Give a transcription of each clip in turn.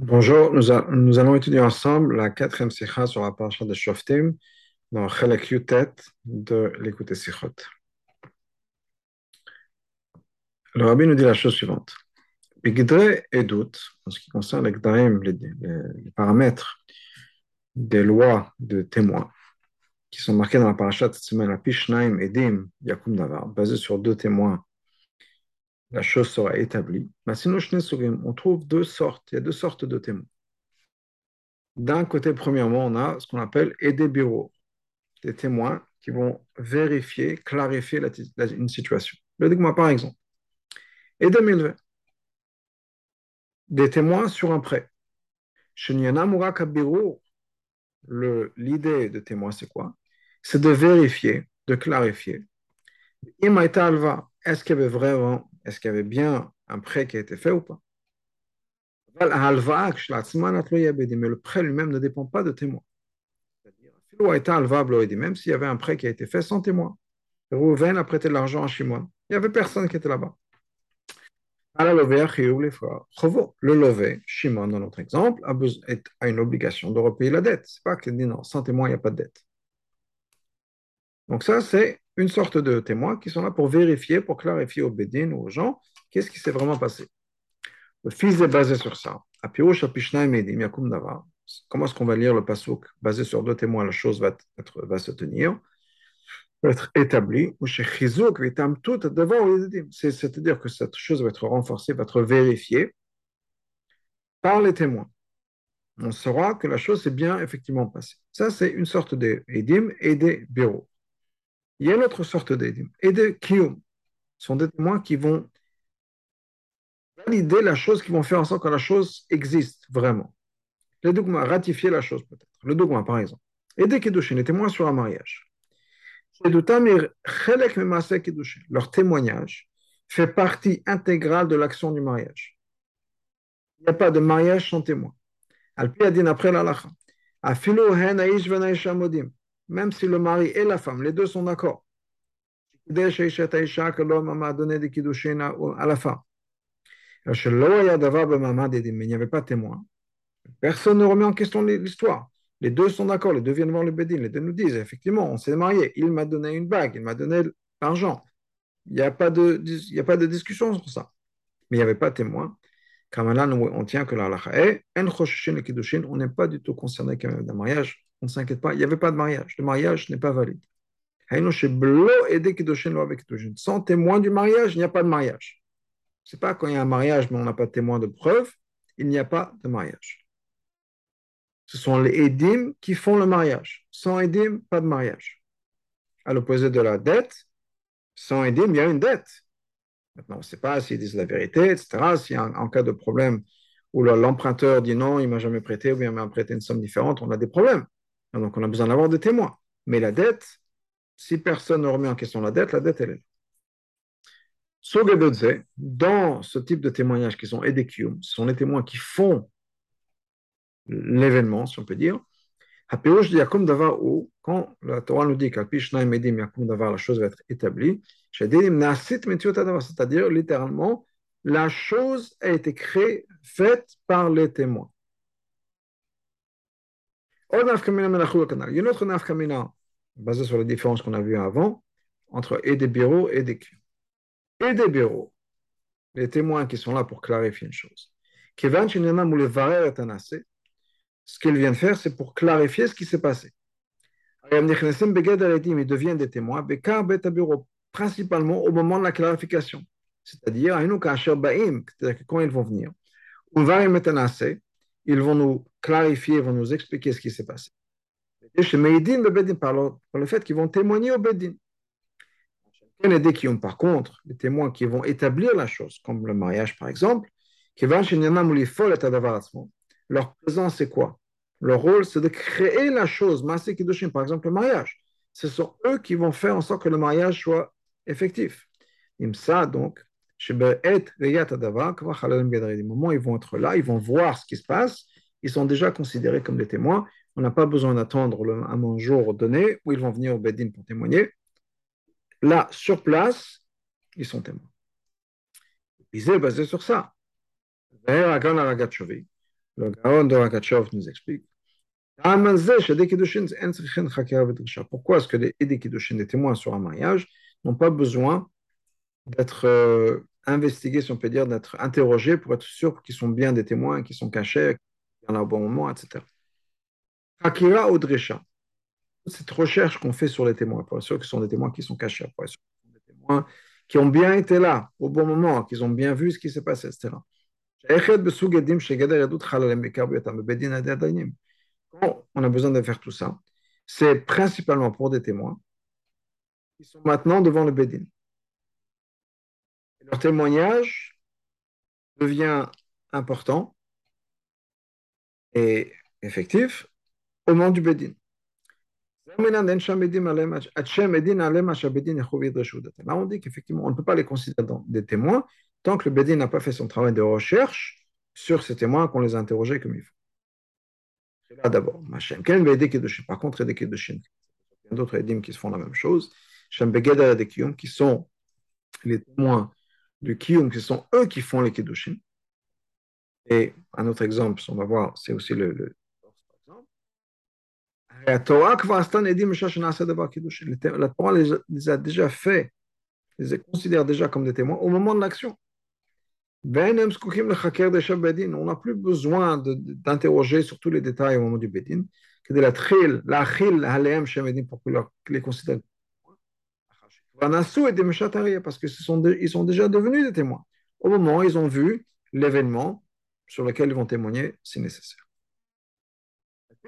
Bonjour, nous, allons étudier ensemble la quatrième sikha sur la paracha de Shoftim dans Chelek Yutet de l'écoute Sichot. Le rabbi nous dit la chose suivante. Bigdre et doute, en ce qui concerne les, gdarim, les, paramètres des lois de témoins qui sont marqués dans la paracha de cette semaine, la Pishnaim Edim Yakum Davar, basé sur deux témoins, la chose sera établie. On trouve deux sortes, il y a deux sortes de témoins. D'un côté, premièrement, on a ce qu'on appelle aider bureau, des témoins qui vont vérifier, clarifier la, la, une situation. Le moi par exemple. Et 2020, des témoins sur un prêt. L'idée de témoin, c'est quoi? C'est de vérifier, de clarifier. Est-ce qu'il y avait vraiment, est-ce qu'il y avait bien un prêt qui a été fait ou pas? Mais le prêt lui-même ne dépend pas de témoin. Même s'il y avait un prêt qui a été fait sans témoin. Rouven a prêté de l'argent à Shimon. Il n'y avait personne qui était là-bas. Le lové, Shimon, dans notre exemple, a, a une obligation de repayer la dette. C'est pas qu'il dit non, sans témoin, il n'y a pas de dette. Donc ça, c'est une sorte de témoins qui sont là pour vérifier, pour clarifier aux bédines ou aux gens qu'est-ce qui s'est vraiment passé. Le fils est basé sur ça. Comment est-ce qu'on va lire le pasouk basé sur deux témoins? La chose va, être, va se tenir, va être établie. C'est-à-dire que cette chose va être renforcée, va être vérifiée par les témoins. On saura que la chose s'est bien effectivement passée. Ça, c'est une sorte d'édim et des bureaux. Il y a une autre sorte d'édim et des kiyum. Sont des témoins qui vont valider la chose, qui vont faire en sorte que la chose existe vraiment. Le dogma, ratifier la chose peut-être. Le dogma, par exemple. Et des kiddushin, les témoins sur un mariage. Leur témoignage fait partie intégrale de l'action du mariage. Il n'y a pas de mariage sans témoin. Après. Même si le mari et la femme, les deux sont d'accord. que l'homme m'a donné des kiddushin à la fin. Mais il n'y avait pas de témoin. Personne ne remet en question l'histoire. Les deux sont d'accord, les deux viennent voir le Bédin, les deux nous disent effectivement, on s'est marié, il m'a donné une bague, il m'a donné l'argent. Il n'y a, pas de, discussion sur ça. Mais il n'y avait pas de témoin. Là, on tient que la est, on n'est pas du tout concerné quand même d'un mariage. On ne s'inquiète pas, il n'y avait pas de mariage. Le mariage n'est pas valide. Sans témoin du mariage, il n'y a pas de mariage. Ce n'est pas quand il y a un mariage, mais on n'a pas de témoin de preuve, il n'y a pas de mariage. Ce sont les édim qui font le mariage. Sans édim, pas de mariage. À l'opposé de la dette, sans édim, il y a une dette. Maintenant, on ne sait pas s'ils disent la vérité, etc. Si en, en cas de problème où l'emprunteur dit non, il ne m'a jamais prêté, ou bien il m'a prêté une somme différente, on a des problèmes. Donc, on a besoin d'avoir des témoins. Mais la dette, si personne ne remet en question la dette, la dette, elle est là. Dans ce type de témoignage qui sont édekium, ce sont les témoins qui font l'événement, si on peut dire. Dit Yakum Davar ou, quand la Torah nous dit qu'Alpishnaim Edim Yakum Davar, la chose va être établie, c'est-à-dire littéralement, la chose a été créée, faite par les témoins. Il y a une autre nafkamina, basée sur les différences qu'on a vues avant, entre et des bureaux et des Et des bureaux, les témoins qui sont là pour clarifier une chose. Ce qu'il vient de faire, c'est pour clarifier ce qui s'est passé. Ils deviennent des témoins, principalement au moment de la clarification. C'est-à-dire, quand ils vont venir, ils vont nous clarifier, vont nous expliquer ce qui s'est passé. Par le fait qu'ils vont témoigner au Bedin. Par contre, les témoins qui vont établir la chose, comme le mariage par exemple, leur présence, c'est quoi? Leur rôle, c'est de créer la chose. par exemple, le mariage. Ce sont eux qui vont faire en sorte que le mariage soit effectif. Imsa, donc, du moment où ils vont être là, ils vont voir ce qui se passe, ils sont déjà considérés comme des témoins. On n'a pas besoin d'attendre un jour donné où ils vont venir au Bedin pour témoigner. Là, sur place, ils sont témoins. Ils est basé sur ça. Le Gaon de Rakachev nous explique. Pourquoi est-ce que les les témoins sur un mariage, n'ont pas besoin d'être euh, investigués, si on peut dire, d'être interrogés pour être sûr qu'ils sont bien des témoins, qu'ils sont cachés, qu'il y en a au bon moment, etc. Hakira Odresha, cette recherche qu'on fait sur les témoins, pour être sûr ce sont des témoins qui sont cachés, pour être sûr que ce sont des témoins qui ont bien été là au bon moment, qu'ils ont bien vu ce qui s'est passé, etc. Quand on a besoin de faire tout ça, c'est principalement pour des témoins qui sont maintenant devant le Bédin. Leur témoignage devient important et effectif au nom du Bédin. Là, on dit qu'effectivement, on ne peut pas les considérer des témoins tant que le Bédin n'a pas fait son travail de recherche sur ces témoins qu'on les a interrogés comme il faut. C'est là d'abord. Par contre, il y a d'autres édims qui font la même chose. qui sont les témoins du Kiyum, qui sont eux qui font les Kiddushin. Et un autre exemple, on va voir, c'est aussi le, le la Torah les, les a déjà fait, les considère déjà comme des témoins au moment de l'action. On n'a plus besoin d'interroger sur tous les détails au moment du Bedin, que de la tril, les considèrent. Parce qu'ils sont, déjà devenus des témoins. Au moment où ils ont vu l'événement sur lequel ils vont témoigner si nécessaire.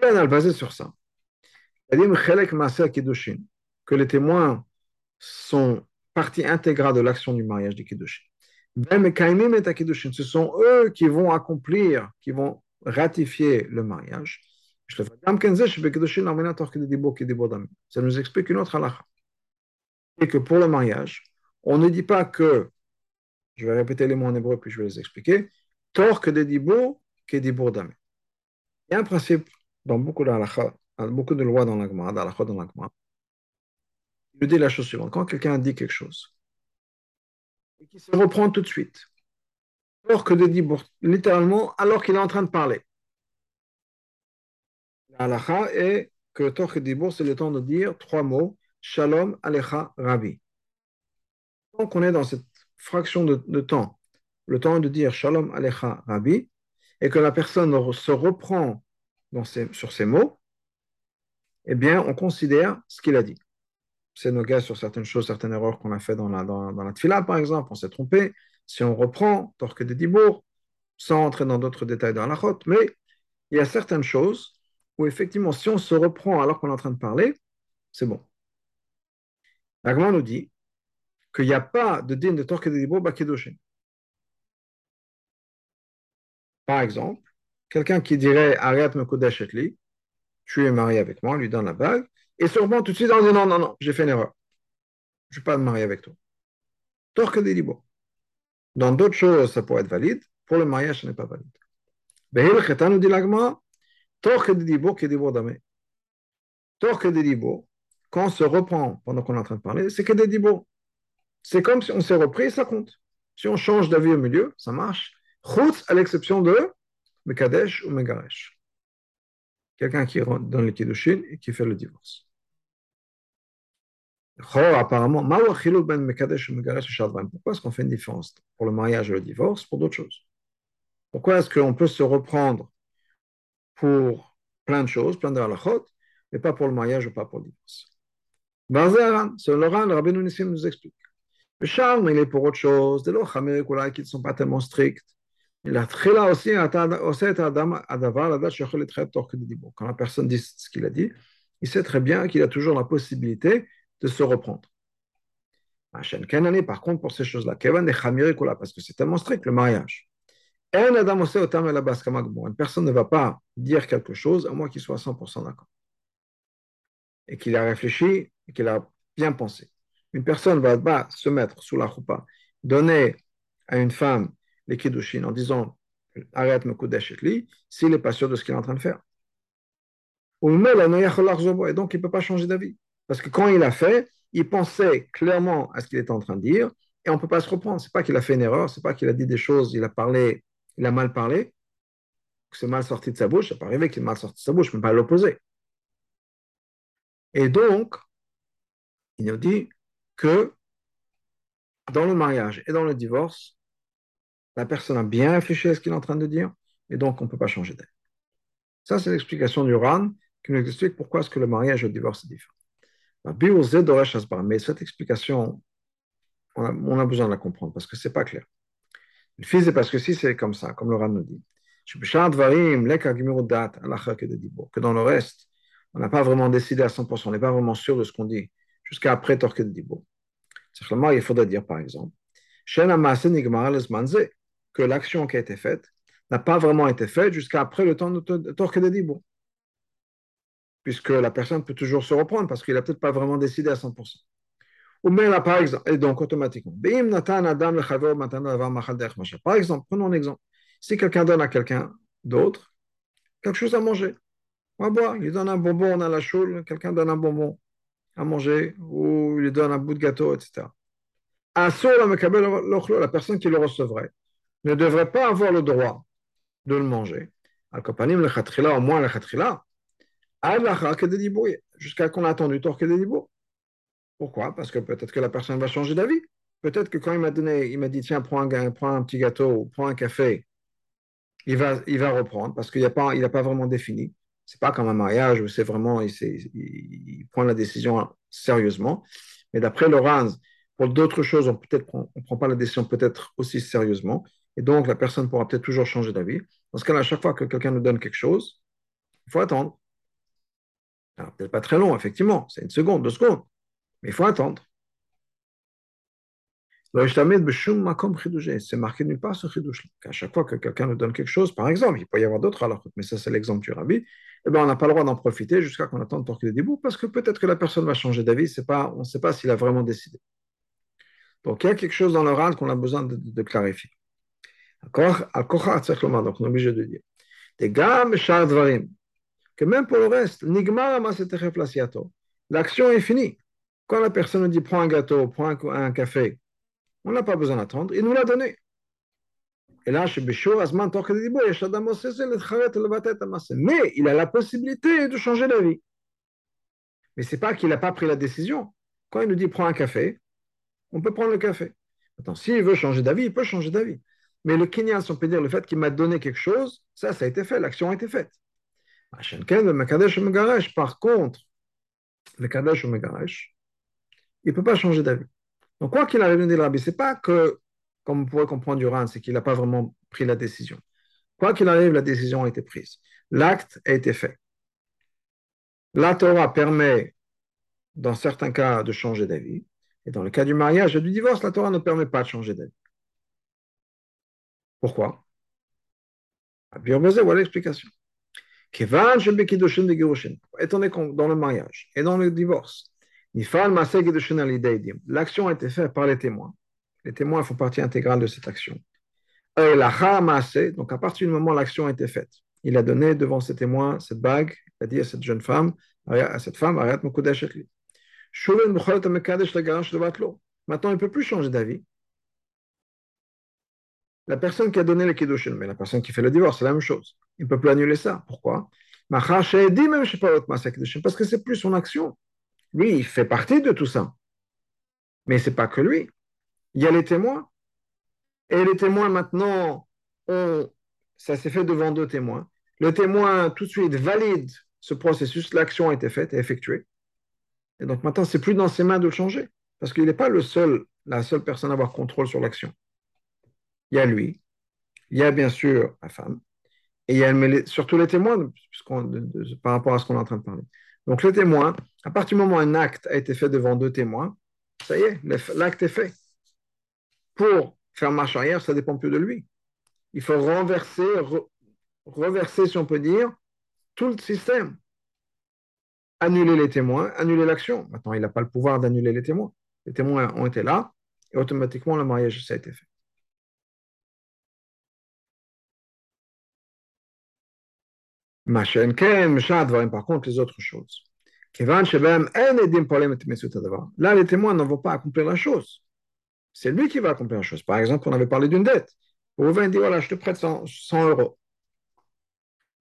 On a basé sur ça. Que les témoins sont partie intégrale de l'action du mariage du Kiddushin. Ce sont eux qui vont accomplir, qui vont ratifier le mariage. Ça nous explique une autre halakha. Et que pour le mariage, on ne dit pas que, je vais répéter les mots en hébreu puis je vais les expliquer, tor que des que des Il y a un principe dans beaucoup de beaucoup de lois dans la Gemara, dans la Gemara. Il dit la chose suivante. Quand quelqu'un dit quelque chose, et qui se reprend tout de suite. Alors que de dire, littéralement, alors qu'il est en train de parler. La est que Torque Dibur, c'est le temps de dire trois mots Shalom Alecha Rabbi. Donc, on est dans cette fraction de, temps, le temps de dire Shalom Alecha Rabbi, et que la personne se reprend sur ces mots, eh bien, on considère ce qu'il a dit c'est nos gars sur certaines choses, certaines erreurs qu'on a fait dans la, dans, la tfila, par exemple, on s'est trompé. Si on reprend, torque des dibourg, sans entrer dans d'autres détails dans la chôte, mais il y a certaines choses où effectivement, si on se reprend alors qu'on est en train de parler, c'est bon. L'agma nous dit qu'il n'y a pas de din de torque des dibourg bakedoshin. Par exemple, quelqu'un qui dirait Ariat tu es marié avec moi, lui donne la bague, et sûrement tout de suite, on dit non, non, non, j'ai fait une erreur. Je ne vais pas me marier avec toi. Torque des libos. Dans d'autres choses, ça pourrait être valide. Pour le mariage, ce n'est pas valide. Chetan nous dit l'agma, torque des libos qui est des damé. Torque des libos, quand on se reprend pendant qu'on est en train de parler, c'est que des libos. C'est comme si on s'est repris, ça compte. Si on change d'avis au milieu, ça marche. Chutz, à l'exception de Mekadesh ou Megaresh. Quelqu'un qui rentre dans le Kiddushin et qui fait le divorce apparemment, ben pourquoi est-ce qu'on fait une différence pour le mariage et le divorce pour d'autres choses? Pourquoi est-ce qu'on peut se reprendre pour plein de choses, plein de halachot, mais pas pour le mariage ou pas pour le divorce? C'est le Ran, le Rabbi Nissim nous explique. Le charme, il est pour autre chose, des lochs qui ne sont pas tellement stricts. Quand la personne dit ce qu'il a dit, il sait très bien qu'il a toujours la possibilité de se reprendre. Par contre, pour ces choses-là, parce que c'est tellement strict le mariage. Une personne ne va pas dire quelque chose à moins qu'il soit 100% d'accord. Et qu'il a réfléchi et qu'il a bien pensé. Une personne ne va pas se mettre sous la choupa, donner à une femme les kiddushin en disant arrête me li s'il n'est pas sûr de ce qu'il est en train de faire. Et donc il ne peut pas changer d'avis. Parce que quand il a fait, il pensait clairement à ce qu'il était en train de dire, et on ne peut pas se reprendre. Ce n'est pas qu'il a fait une erreur, ce n'est pas qu'il a dit des choses, il a parlé, il a mal parlé. que c'est mal sorti de sa bouche, ça peut arriver qu'il est mal sorti de sa bouche, mais pas l'opposé. Et donc, il nous dit que dans le mariage et dans le divorce, la personne a bien réfléchi à ce qu'il est en train de dire, et donc on ne peut pas changer d'elle. Ça, c'est l'explication du RAN qui nous explique pourquoi est-ce que le mariage et le divorce est différent. Mais cette explication, on a, on a, besoin de la comprendre parce que ce n'est pas clair. Le fils est parce que si c'est comme ça, comme le RAN nous dit, que dans le reste, on n'a pas vraiment décidé à 100%, on n'est pas vraiment sûr de ce qu'on dit jusqu'à après Torquet de Dibo. Il faudrait dire, par exemple, que l'action qui a été faite n'a pas vraiment été faite jusqu'à après le temps de Torquet de Dibo. Puisque la personne peut toujours se reprendre parce qu'il n'a peut-être pas vraiment décidé à 100%. Ou bien là, par exemple, et donc automatiquement. Par exemple, prenons un exemple. Si quelqu'un donne à quelqu'un d'autre quelque chose à manger, on va boire, il lui donne un bonbon, on a la choule, quelqu'un donne un bonbon à manger, ou il lui donne un bout de gâteau, etc. La personne qui le recevrait ne devrait pas avoir le droit de le manger. Au moins jusqu'à qu'on a attendu Torque de Dibour. Pourquoi? Parce que peut-être que la personne va changer d'avis. Peut-être que quand il m'a donné, il m'a dit tiens, prends un, prends un petit gâteau ou prends un café, il va, reprendre parce qu'il n'a pas vraiment défini. C'est pas comme un mariage où c'est vraiment, il, prend la décision sérieusement. Mais d'après Lorenz, pour d'autres choses, on peut-être on prend pas la décision peut-être aussi sérieusement. Et donc, la personne pourra peut-être toujours changer d'avis. Dans ce cas-là, à chaque fois que quelqu'un nous donne quelque chose, il faut attendre. Alors, peut-être pas très long, effectivement. C'est une seconde, deux secondes. Mais il faut attendre. C'est marqué nulle part ce chidouche. À chaque fois que quelqu'un nous donne quelque chose, par exemple, il peut y avoir d'autres alors, mais ça c'est l'exemple du rabbi, eh ben, on n'a pas le droit d'en profiter jusqu'à qu'on attende pour qu'il débouts, parce que peut-être que la personne va changer d'avis, pas, on ne sait pas s'il a vraiment décidé. Donc il y a quelque chose dans l'oral qu'on a besoin de, clarifier. Donc on est obligé de dire. Des que même pour le reste, l'action est finie. Quand la personne dit prends un gâteau, prends un café, on n'a pas besoin d'attendre, il nous l'a donné. Et là, mais il a la possibilité de changer d'avis. Mais ce n'est pas qu'il n'a pas pris la décision. Quand il nous dit prends un café, on peut prendre le café. Attends, s'il veut changer d'avis, il peut changer d'avis. Mais le Kenyan, si on peut dire le fait qu'il m'a donné quelque chose, ça, ça a été fait, l'action a été faite. Par contre, le Kadesh ou Megaresh, il ne peut pas changer d'avis. Donc, quoi qu'il arrive, dit le rabbi, ce n'est pas que, comme on pourrait comprendre du Ran, c'est qu'il n'a pas vraiment pris la décision. Quoi qu'il arrive, la décision a été prise. L'acte a été fait. La Torah permet, dans certains cas, de changer d'avis. Et dans le cas du mariage et du divorce, la Torah ne permet pas de changer d'avis. Pourquoi? Voilà l'explication. Étant donné que dans le mariage et dans le divorce, L'action a été faite par les témoins. Les témoins font partie intégrale de cette action. Donc, à partir du moment où l'action a été faite, il a donné devant ses témoins cette bague, il a dit à cette jeune femme, à cette femme, Maintenant, il ne peut plus changer d'avis. La personne qui a donné le kiddushin, mais la personne qui fait le divorce, c'est la même chose. Il ne peut plus annuler ça. Pourquoi? Parce que c'est plus son action. Lui, il fait partie de tout ça. Mais ce n'est pas que lui. Il y a les témoins. Et les témoins, maintenant, ça s'est fait devant deux témoins. Le témoin, tout de suite, valide ce processus. L'action a été faite et effectuée. Et donc maintenant, c'est plus dans ses mains de le changer. Parce qu'il n'est pas le seul, la seule personne à avoir contrôle sur l'action. Il y a lui, il y a bien sûr la femme, et il y a surtout les témoins, par rapport à ce qu'on est en train de parler. Donc le témoin, à partir du moment où un acte a été fait devant deux témoins, ça y est, l'acte est fait. Pour faire marche arrière, ça dépend plus de lui. Il faut renverser, reverser, si on peut dire, tout le système. Annuler les témoins, annuler l'action. Maintenant, il n'a pas le pouvoir d'annuler les témoins. Les témoins ont été là et automatiquement le mariage, ça a été fait. Par contre, les autres choses. Là, les témoins ne vont pas accomplir la chose. C'est lui qui va accomplir la chose. Par exemple, on avait parlé d'une dette. Rouven dit voilà, je te prête 100, euros.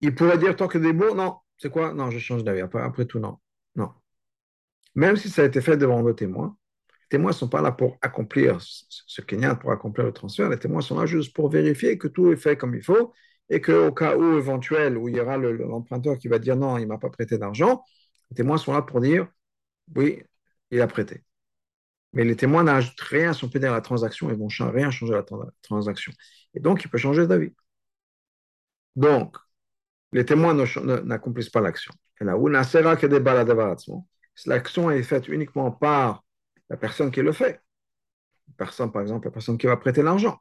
il pourrait dire tant que des mots, non, c'est quoi? Non, je change d'avis. Après, tout, non. Non. Même si ça a été fait devant le témoin, les témoins ne sont pas là pour accomplir ce Kenyan, pour accomplir le transfert. Les témoins sont là juste pour vérifier que tout est fait comme il faut et qu'au cas où éventuel, où il y aura l'emprunteur qui va dire non, il ne m'a pas prêté d'argent, les témoins sont là pour dire oui, il a prêté. Mais les témoins n'ajoutent rien à son pédère à la transaction, ne vont rien changer à la transaction. Et donc, il peut changer d'avis. Donc, les témoins n'accomplissent pas l'action. Et l'action est faite uniquement par la personne qui le fait. personne, par exemple, la personne qui va prêter l'argent.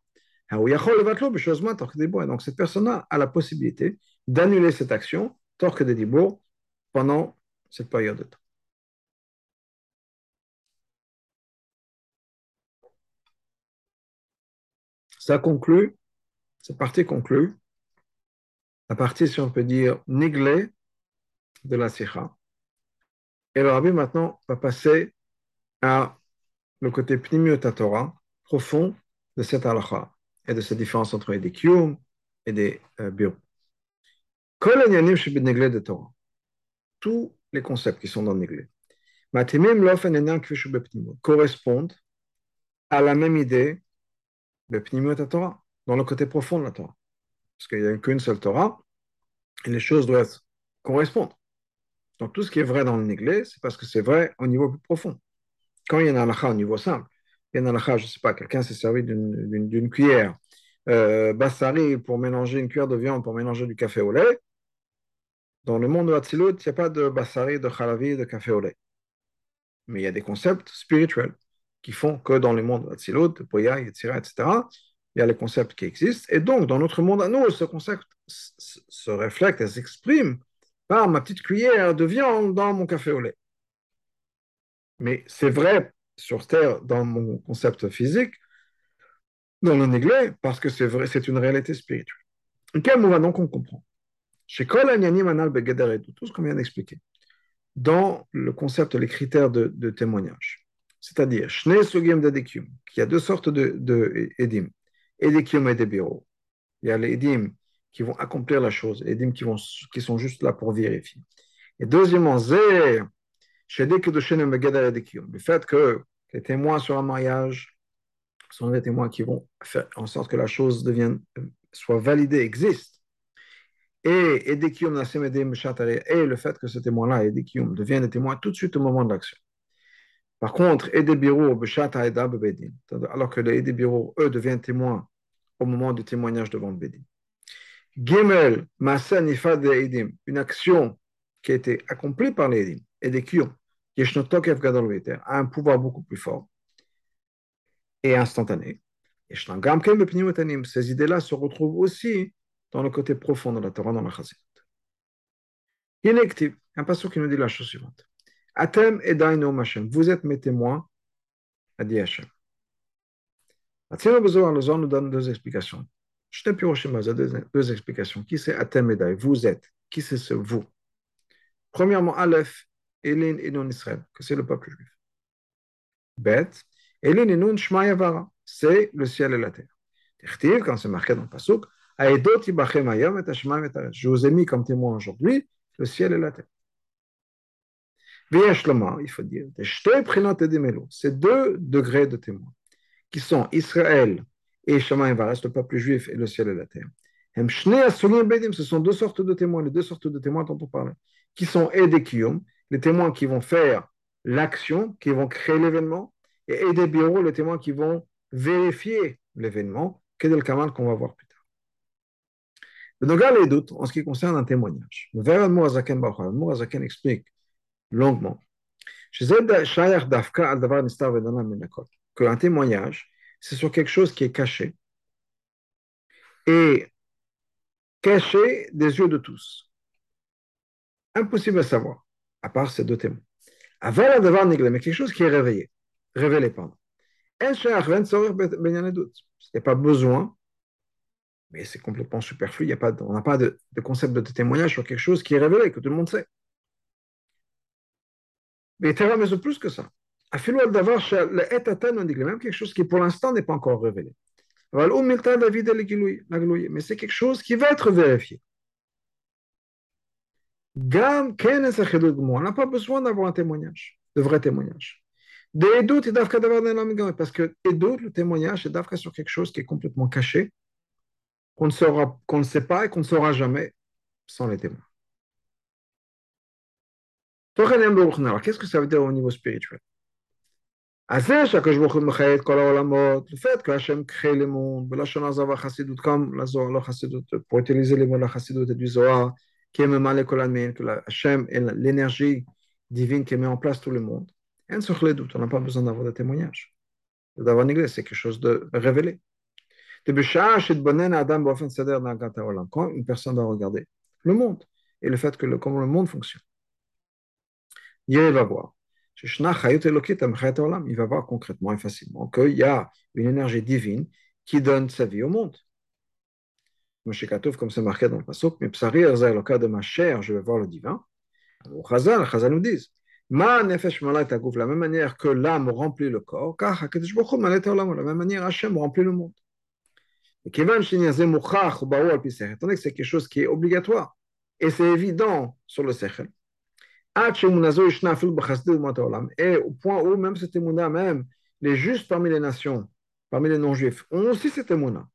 Donc, cette personne-là a la possibilité d'annuler cette action, torque des dibours, pendant cette période de temps. Ça conclut, cette partie conclut la partie, si on peut dire, néglée de la Sikha. Et le rabbi maintenant va passer à le côté Torah, profond de cette halakha et de cette différence entre les kiyum et des euh, bureaux. Tous les concepts qui sont dans le correspondent à la même idée de Torah, dans le côté profond de la Torah. Parce qu'il n'y a qu'une seule Torah, et les choses doivent correspondre. Donc tout ce qui est vrai dans le Néglé, c'est parce que c'est vrai au niveau plus profond. Quand il y a un halakha au niveau simple, il y a un halakha, je ne sais pas, quelqu'un s'est servi d'une cuillère euh, bassari pour mélanger une cuillère de viande pour mélanger du café au lait. Dans le monde de Hatzilut, il n'y a pas de bassari, de khalavi, de café au lait. Mais il y a des concepts spirituels qui font que dans le monde de Hatzilut, de Poya, etc., etc., il y a les concepts qui existent. Et donc, dans notre monde à nous, ce concept se reflète et s'exprime par ma petite cuillère de viande dans mon café au lait. Mais c'est vrai sur Terre dans mon concept physique, dans le néglé, parce que c'est vrai, c'est une réalité spirituelle. Quel mot donc on comprend Chez tout ce qu'on vient d'expliquer, dans le concept, les critères de, témoignage, c'est-à-dire, qu'il y a deux sortes de, de et bureaux. Il y a les edim qui vont accomplir la chose, les edim qui, vont, qui sont juste là pour vérifier. Et deuxièmement, zé, le fait que les témoins sur un mariage sont des témoins qui vont faire en sorte que la chose devienne, soit validée, existe. Et, et le fait que ce témoin-là, Edekium, devienne des témoins tout de suite au moment de l'action. Par contre, alors que les Edebiro, eux, deviennent témoins au moment du témoignage devant le Bedin. Gimel, Edim, une action qui a été accomplie par les Edim, Kiyom, a un pouvoir beaucoup plus fort et instantané. Ces idées-là se retrouvent aussi dans le côté profond de la Torah, dans la Chazit. Inactive, un passage qui nous dit la chose suivante. Atem et Hashem, vous êtes mes témoins, a dit Hashem. le nous donne deux explications. Je t'ai deux, deux explications. Qui c'est Atem et Vous êtes. Qui c'est ce vous? Premièrement, Aleph, Elin et non Israël, que c'est le peuple juif. Bet, Elin et non Shmayavara, c'est le ciel et la terre. Quand c'est marqué dans le Pasuk, je vous ai mis comme témoin aujourd'hui le ciel et la terre. il faut dire, c'est deux degrés de témoins, qui sont Israël et Shemaim le peuple juif et le ciel et la terre. Ce sont deux sortes de témoins, les deux sortes de témoins dont on parle, qui sont Edekiyum, les témoins qui vont faire l'action, qui vont créer l'événement, et Edebiru, les témoins qui vont vérifier l'événement, le Kamal qu'on va voir plus Donc, les doutes en ce qui concerne un témoignage. Le Mourazaken explique longuement qu'un témoignage, c'est sur quelque chose qui est caché et caché des yeux de tous. Impossible à savoir, à part ces deux témoins. Avant d'avoir néglé, mais quelque chose qui est réveillé, révélé, pardon. Il n'y a pas besoin, mais c'est complètement superflu. On n'a pas de, concept de témoignage sur quelque chose qui est révélé, que tout le monde sait. Mais il mais plus que ça. même quelque chose qui pour l'instant n'est pas encore révélé. Mais c'est quelque chose qui va être vérifié. On n'a pas besoin d'avoir un témoignage, de vrai témoignage. Des doutes parce que doutes, le témoignage, c'est d'Afka sur quelque chose qui est complètement caché, qu'on ne, qu'on ne sait pas et qu'on ne saura jamais sans les témoins. Qu'est-ce que ça veut dire au niveau spirituel? Le fait que Hachem crée le monde, comme pour utiliser les mots de la Chassidut et du Zohar, qui est que Hachem est l'énergie divine qui met en place tout le monde. On n'a pas besoin d'avoir de témoignages. D'avoir une église, c'est quelque chose de révélé. Quand une personne doit regarder le monde et le fait que le, comment le monde fonctionne, il va voir. Il va voir concrètement et facilement qu'il y a une énergie divine qui donne sa vie au monde. comme c'est marqué dans le passage, mais de ma chair, je vais voir le divin. Au Chazal, Chazal nous dit Ma nefesh la même manière que l'âme remplit le corps, car de la même manière Hachem remplit le monde. Étant donné que c'est quelque chose qui est obligatoire, et c'est évident sur le Sechel, et au point où même cet émouna, même les justes parmi les nations, parmi les non-juifs, ont aussi cet émouna.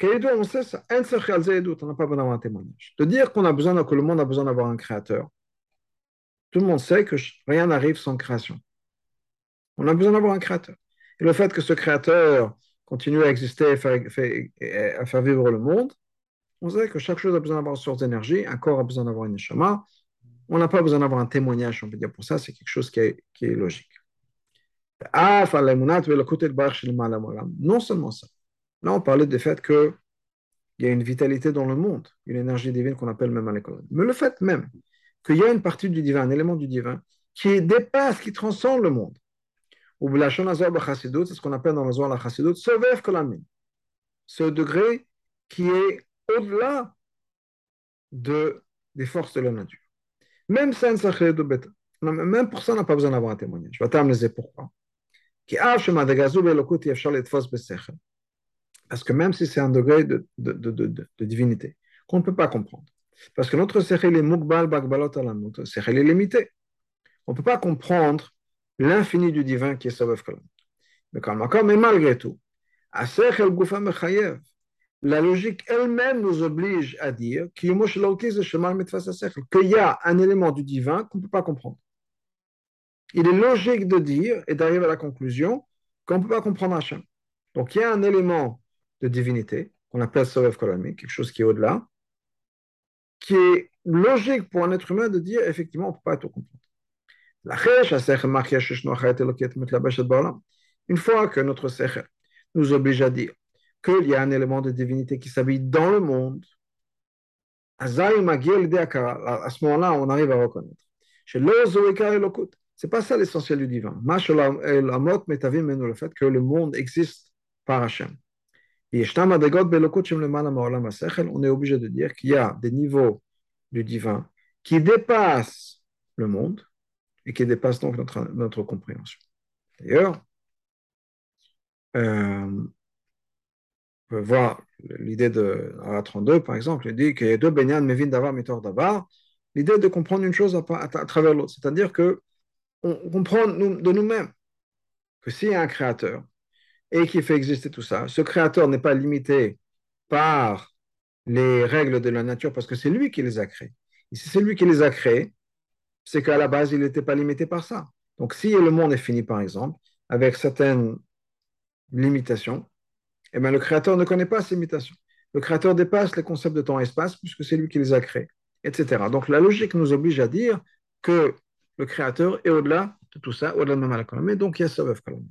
On sait ça. On n'a pas besoin d'avoir un témoignage. De dire qu'on a besoin, que le monde a besoin d'avoir un créateur. Tout le monde sait que rien n'arrive sans création. On a besoin d'avoir un créateur. Et le fait que ce créateur continue à exister et à faire vivre le monde, on sait que chaque chose a besoin d'avoir une source d'énergie, un corps a besoin d'avoir une neshama, on n'a pas besoin d'avoir un témoignage, on peut dire pour ça, c'est quelque chose qui est, qui est logique. Non seulement ça. Là, on parlait du fait qu'il y a une vitalité dans le monde, une énergie divine qu'on appelle même à l'école. Mais le fait même qu'il y a une partie du divin, un élément du divin, qui dépasse, qui transcende le monde. Ou c'est ce qu'on appelle dans le Zohar la Chassidut, ce degré qui est au-delà de, des forces de la nature. Même même pour ça, on n'a pas besoin d'avoir un témoignage. Je vais t'amener pourquoi. Parce que même si c'est un degré de, de, de, divinité, qu'on ne peut pas comprendre. Parce que notre sechel est mukbal sechel est limité. On ne peut pas comprendre l'infini du divin qui est Savev Kalam. Mais malgré tout, la logique elle-même nous oblige à dire qu'il y a un élément du divin qu'on ne peut pas comprendre. Il est logique de dire et d'arriver à la conclusion qu'on ne peut pas comprendre Hachem. Donc il y a un élément de divinité qu'on appelle Sorev Kolami, quelque chose qui est au-delà, qui est logique pour un être humain de dire effectivement on ne peut pas tout comprendre. Une fois que notre sechel nous oblige à dire qu'il y a un élément de divinité qui s'habille dans le monde, à ce moment-là, on arrive à reconnaître. Ce n'est pas ça l'essentiel du divin. Le fait que le monde existe par Hachem. On est obligé de dire qu'il y a des niveaux du divin qui dépassent le monde et qui dépassent donc notre, compréhension. D'ailleurs, euh, on peut voir l'idée de la 32, par exemple, il dit a deux Benyan Mevin Davar Mitor Davar, l'idée de comprendre une chose à, travers l'autre, c'est-à-dire que on comprend de nous-mêmes que s'il y a un créateur et qui fait exister tout ça, ce créateur n'est pas limité par les règles de la nature parce que c'est lui qui les a créés. Et si c'est lui qui les a créés, c'est qu'à la base, il n'était pas limité par ça. Donc si le monde est fini, par exemple, avec certaines limitations, eh bien, le créateur ne connaît pas ces limitations. Le créateur dépasse les concepts de temps et espace puisque c'est lui qui les a créés, etc. Donc la logique nous oblige à dire que le créateur est au-delà de tout ça, au-delà de même la donc il y a Savev Kalamid.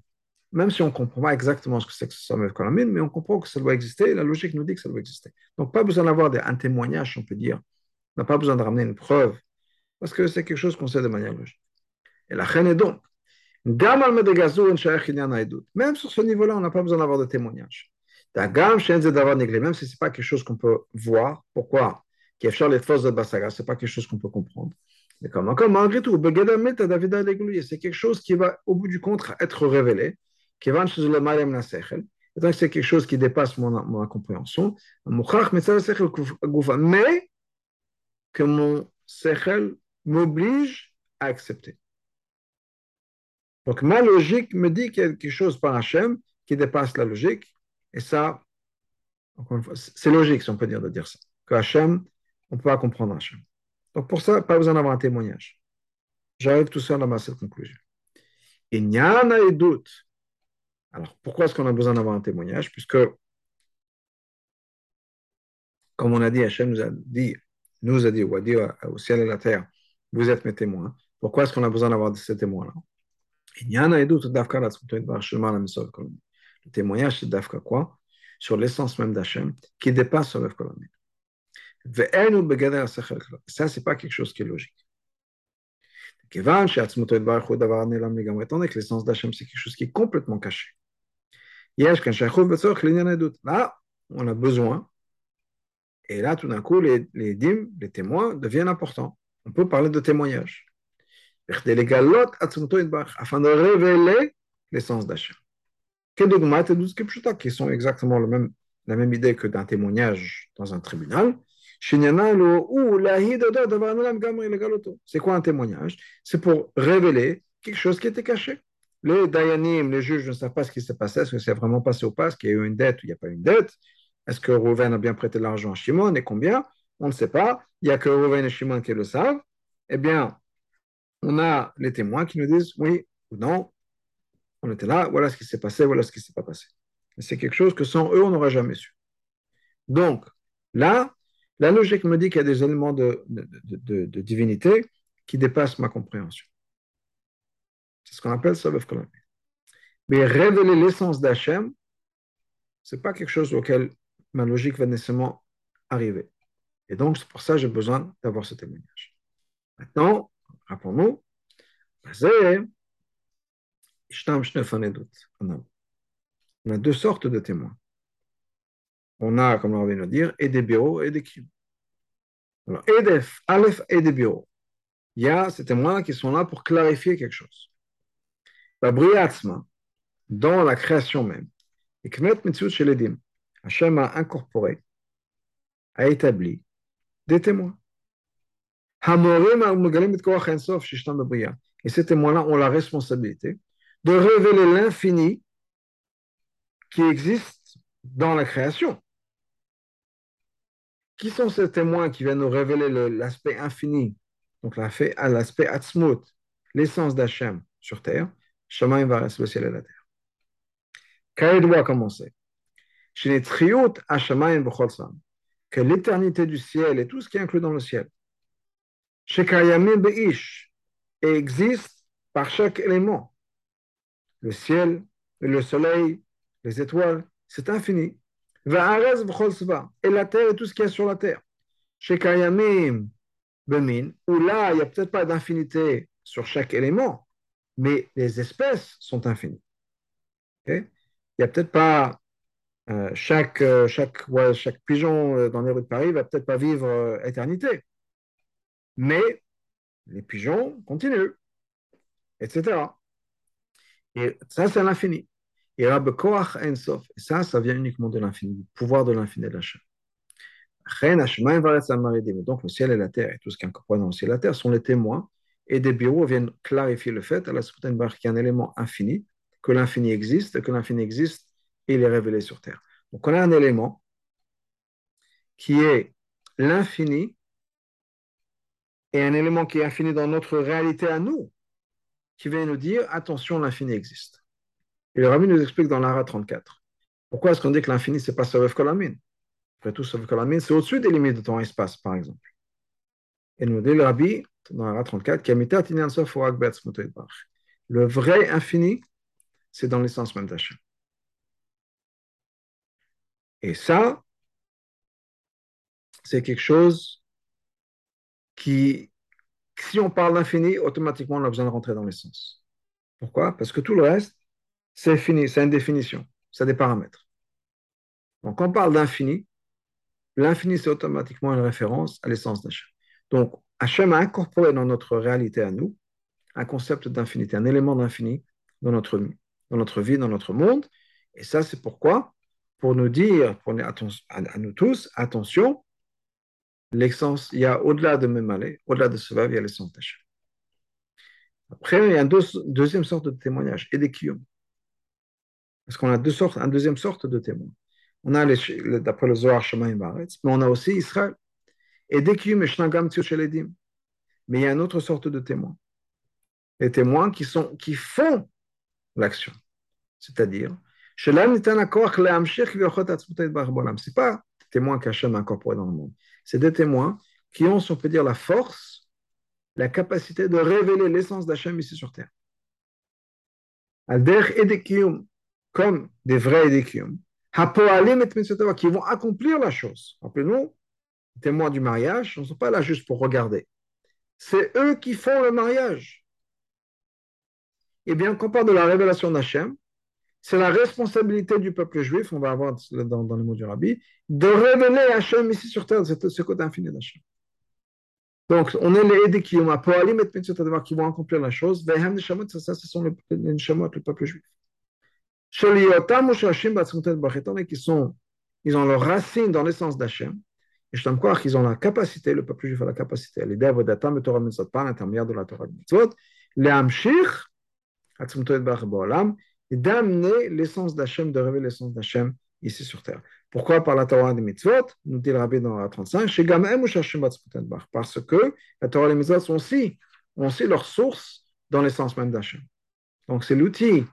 Même si on ne comprend pas exactement ce que c'est que Savev Kalamid, mais on comprend que ça doit exister, la logique nous dit que ça doit exister. Donc pas besoin d'avoir un témoignage, on peut dire. On n'a pas besoin de ramener une preuve, parce que c'est quelque chose qu'on sait de manière logique. Et la reine est donc, même sur ce niveau-là, on n'a pas besoin d'avoir de témoignage. Même si ce n'est pas quelque chose qu'on peut voir, pourquoi les forces de Basaga, ce n'est pas quelque chose qu'on peut comprendre. Mais comme encore, malgré tout, c'est quelque chose qui va, au bout du compte, être révélé. Donc, c'est quelque chose qui dépasse mon, mon compréhension. Mais que mon Sechel m'oblige à accepter. Donc ma logique me dit quelque chose par Hachem qui dépasse la logique, et ça, c'est logique, si on peut dire de dire ça, que Hachem, on ne peut pas comprendre Hachem. Donc pour ça, pas besoin d'avoir un témoignage. J'arrive tout seul à ma seule conclusion. Il n'y en a et doute. Alors pourquoi est-ce qu'on a besoin d'avoir un témoignage? Puisque, comme on a dit, Hachem nous a dit, nous a dit, ou a dit au ciel et à la terre, vous êtes mes témoins. Pourquoi est-ce qu'on a besoin d'avoir ces témoins-là? Il y en a et doute. Le témoignage, c'est d'Afka quoi? Sur l'essence même d'Hachem, qui dépasse le Kolamid. Ça, c'est pas quelque chose qui est logique. Étant donné que l'essence d'Hachem, c'est quelque chose qui est complètement caché. Là, on a besoin. Et là, tout d'un coup, les témoins deviennent importants. On peut parler de témoignage. Afin de révéler l'essence d'Hachem. Qui sont exactement la même idée que d'un témoignage dans un tribunal. C'est quoi un témoignage? C'est pour révéler quelque chose qui était caché. Les Dayanim, les juges ne savent pas ce qui s'est passé, est-ce que c'est vraiment passé ou pas, est-ce qu'il y a eu une dette ou il n'y a pas eu une dette, est-ce que Rouven a bien prêté l'argent à Shimon et combien? On ne sait pas, il n'y a que Rouven et Shimon qui le savent. Eh bien, on a les témoins qui nous disent oui ou non, on était là, voilà ce qui s'est passé, voilà ce qui ne s'est pas passé. C'est quelque chose que sans eux, on n'aurait jamais su. Donc, là, la logique me dit qu'il y a des éléments de, divinité qui dépassent ma compréhension. C'est ce qu'on appelle Sabev Kolamid. Mais révéler l'essence d'Hachem, ce n'est pas quelque chose auquel ma logique va nécessairement arriver. Et donc, c'est pour ça que j'ai besoin d'avoir ce témoignage. Maintenant, rappelons-nous, on a deux sortes de témoins on a, comme on vient de dire, et des bureaux et des crimes. Alors, EDF, Aleph et des bureaux. Il y a ces témoins qui sont là pour clarifier quelque chose. La briatzma, dans la création même, et les Hachem a incorporé, a établi des témoins. Et ces témoins-là ont la responsabilité de révéler l'infini qui existe dans la création. Qui sont ces témoins qui viennent nous révéler l'aspect infini, donc l'aspect Atzmut, l'essence d'Hachem sur terre Shamaim va rester le ciel et la terre. Quand doit commencer que l'éternité du ciel et tout ce qui est inclus dans le ciel, Beish, existe par chaque élément. Le ciel, le soleil, les étoiles, c'est infini et la terre et tout ce qu'il y a sur la terre. Chez Kayamim, Bemin, où là, il n'y a peut-être pas d'infinité sur chaque élément, mais les espèces sont infinies. il n'y a peut-être pas euh, chaque, euh, chaque, pigeon euh, dans les rues de Paris va peut-être pas vivre éternité. Mais les pigeons continuent, etc. Et ça, c'est l'infini. Et ça, ça vient uniquement de l'infini, du pouvoir de l'infini de l'Hachem. Donc le ciel et la terre et tout ce qui est incorporé dans le ciel et la terre sont les témoins et des bureaux viennent clarifier le fait à la qu'il y a un élément infini, que l'infini existe, que l'infini existe il est révélé sur terre. Donc on a un élément qui est l'infini et un élément qui est infini dans notre réalité à nous, qui vient nous dire attention, l'infini existe. Et le Rabbi nous explique dans l'Ara 34. Pourquoi est-ce qu'on dit que l'infini, n'est pas Savev Kolamin Après tout, Savev Kolamin, c'est au-dessus des limites de temps et espace, par exemple. Et nous dit le Rabbi, dans l'Ara 34, le vrai infini, c'est dans l'essence même d'Hachem. Et ça, c'est quelque chose qui, si on parle d'infini, automatiquement, on a besoin de rentrer dans l'essence. Pourquoi? Parce que tout le reste, c'est fini, c'est une définition, c'est des paramètres. Donc, quand on parle d'infini, l'infini, c'est automatiquement une référence à l'essence d'Hachem. Donc, Hachem a incorporé dans notre réalité à nous un concept d'infinité, un élément d'infini dans notre, dans notre vie, dans notre monde. Et ça, c'est pourquoi Pour nous dire, pour à, à nous tous, attention, l'essence, il y a au-delà de Memale, au-delà de Sevav, il y a l'essence d'Hachem. Après, il y a une deuxième sorte de témoignage, et des Parce qu'on a deux sortes, une deuxième sorte de témoins. On a, d'après le Zohar, Shemaim Baretz, mais on a aussi Israël. Et des et Shnagam Edim. Mais il y a une autre sorte de témoins. Les témoins qui, sont, qui font l'action. C'est-à-dire, ce n'est pas des témoins qu'Hachem a incorporés dans le monde. C'est des témoins qui ont, si on peut dire, la force, la capacité de révéler l'essence d'Hachem ici sur terre. Alder Edekium, comme des vrais Edekium, qui vont accomplir la chose. Rappelez-nous, les témoins du mariage ne sont pas là juste pour regarder. C'est eux qui font le mariage. Eh bien, quand on parle de la révélation d'Hachem, c'est la responsabilité du peuple juif, on va avoir dans, dans les mots du rabbi, de révéler Hachem ici sur terre, ce côté infini d'Hachem. Donc, on est les aidés qui ont qui vont accomplir la chose. Ça, ce sont les, le peuple juif. Qui sont, ils ont leur racine dans l'essence d'Hachem. Et je croire qu'ils ont la capacité, le peuple juif a la capacité, l'idée de Torah Mitzvot, par l'intermédiaire de la Torah Mitzvot, les Amshir, et d'amener l'essence d'Hachem, de révéler l'essence d'Hachem ici sur terre. Pourquoi? Par la Torah des mitzvot Nous dit le rabbi dans la 35, parce que la Torah des mitzvot sont aussi, ont aussi leur source dans l'essence même d'Hachem. Donc c'est l'outil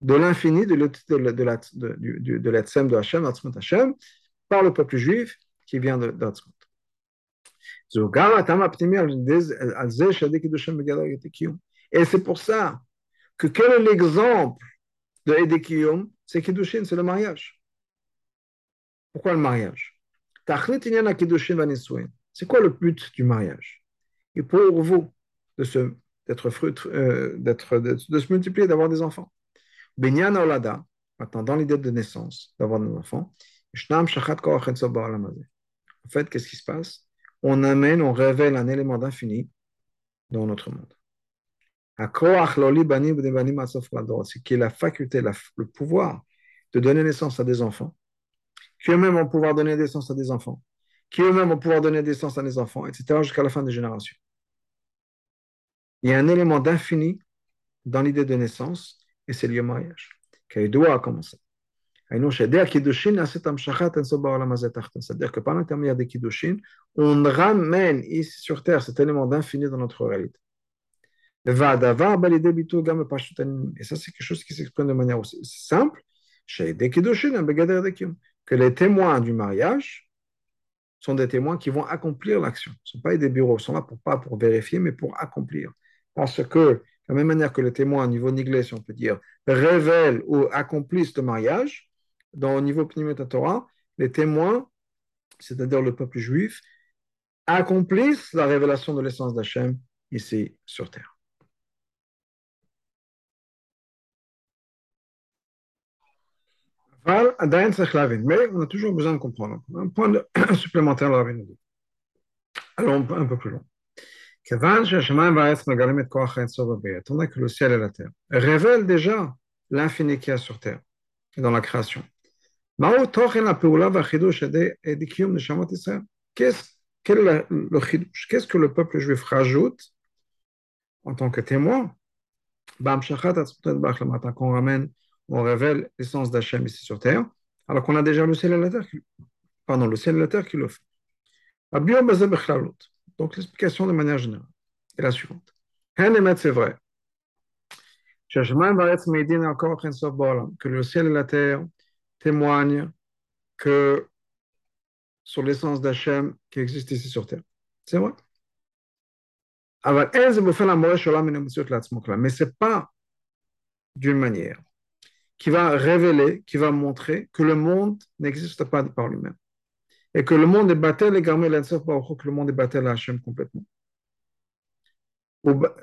de l'infini, de l'outil de, Hachem, Hachem, par le peuple juif qui vient d'Atzmut. Et c'est pour ça que quel est l'exemple de Edekiyom C'est Kiddushin, c'est le mariage. Pourquoi le mariage? C'est quoi le but du mariage? Et pour vous, de se, d'être euh, d'être, multiplier, d'avoir des enfants. Benyan Olada, maintenant dans l'idée de naissance, d'avoir des enfants, en fait, qu'est-ce qui se passe? On amène, on révèle un élément d'infini dans notre monde c'est qui est la faculté, le pouvoir de donner naissance à des enfants, qui eux-mêmes vont pouvoir donner naissance à des enfants, qui eux-mêmes vont pouvoir donner naissance à des enfants, etc., jusqu'à la fin des générations. Il y a un élément d'infini dans l'idée de naissance, et c'est au mariage. doit commencer. C'est-à-dire que par l'intermédiaire des Kiddushin, on ramène ici sur terre cet élément d'infini dans notre réalité. Et ça, c'est quelque chose qui s'exprime de manière aussi simple que les témoins du mariage sont des témoins qui vont accomplir l'action. Ce ne sont pas des bureaux, ils sont là pour, pas pour vérifier, mais pour accomplir. Parce que, de la même manière que les témoins au niveau niglé, si on peut dire, révèlent ou accomplissent le mariage, dans, au niveau Torah, les témoins, c'est-à-dire le peuple juif, accomplissent la révélation de l'essence d'Hachem ici sur terre. Mais on a toujours besoin de comprendre. Un point supplémentaire, la nous Allons un peu plus loin. Tandis que le ciel et la terre révèlent déjà l'infini qu'il y a sur terre et dans la création. Qu'est-ce le Qu'est-ce que le peuple juif rajoute en tant que témoin? Qu'on ramène on révèle l'essence d'Hachem ici sur terre, alors qu'on a déjà le ciel et la terre qui, pardon, le ciel et la terre qui le font. Donc l'explication de manière générale est la suivante. C'est vrai. Que le ciel et la terre témoignent que sur l'essence d'Hachem qui existe ici sur terre. C'est vrai. Mais ce n'est pas d'une manière qui va révéler, qui va montrer que le monde n'existe pas par lui-même. Et que le monde est battel et garmé que le monde est battel à Hachem complètement. Qu'est-ce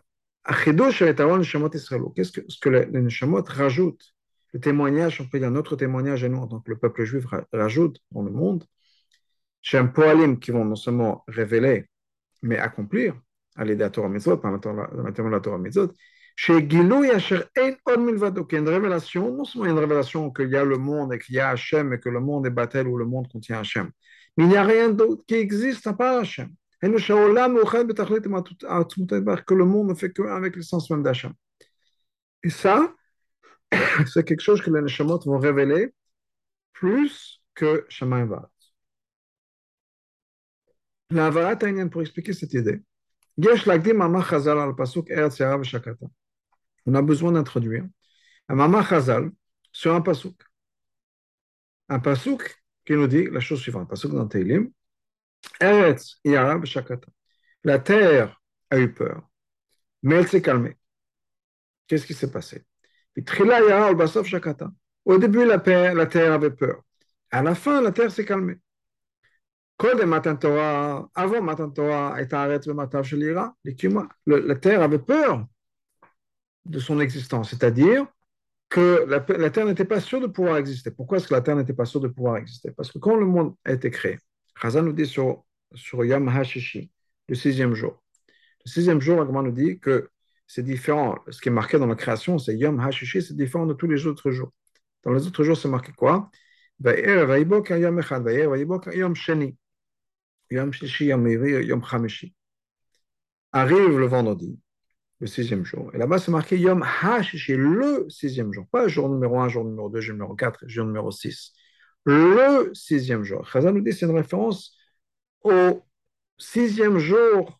que, ce que les, les Neshamot rajoutent? Le témoignage, on peut dire notre témoignage à nous en tant que le peuple juif rajoute dans le monde, un poalim qui vont non seulement révéler, mais accomplir, à l'aider à Torah Mitzvot, par la Torah Mitzvot, Chez Gilou, il y a une révélation, non seulement une révélation qu'il y a le monde et qu'il y a Hachem et que le monde est battel ou le monde contient Hachem, mais il n'y a rien d'autre qui existe à part Hachem. Et que le monde ne fait qu'avec l'essence même d'Hachem. Et ça, c'est quelque chose que les Neshamot vont révéler plus que Shemaim Varat. La Varat pour expliquer cette idée. On a besoin d'introduire un Mama Chazal sur un pasuk. Un pasuk qui nous dit la chose suivante. Pasuk dans Teilim. Eretz Yara Shakata. La terre a eu peur, mais elle s'est calmée. Qu'est-ce qui s'est passé? Au début, la terre, avait peur. À la fin, la terre s'est calmée. Avant Matan Torah, la terre avait peur de son existence, c'est-à-dire que la, terre n'était pas sûre de pouvoir exister. Pourquoi est-ce que la terre n'était pas sûre de pouvoir exister? Parce que quand le monde a été créé, Khazan nous dit sur, sur Yom HaShishi, le sixième jour, le sixième jour, Agman nous dit que c'est différent. Ce qui est marqué dans la création, c'est Yom HaShishi, c'est différent de tous les autres jours. Dans les autres jours, c'est marqué quoi? Arrive le vendredi, le sixième jour. Et là-bas, c'est marqué Yom HaShishi, le sixième jour. Pas jour numéro 1, jour numéro 2, jour numéro 4, jour numéro 6. Le sixième jour. Chazan nous dit c'est une référence au sixième jour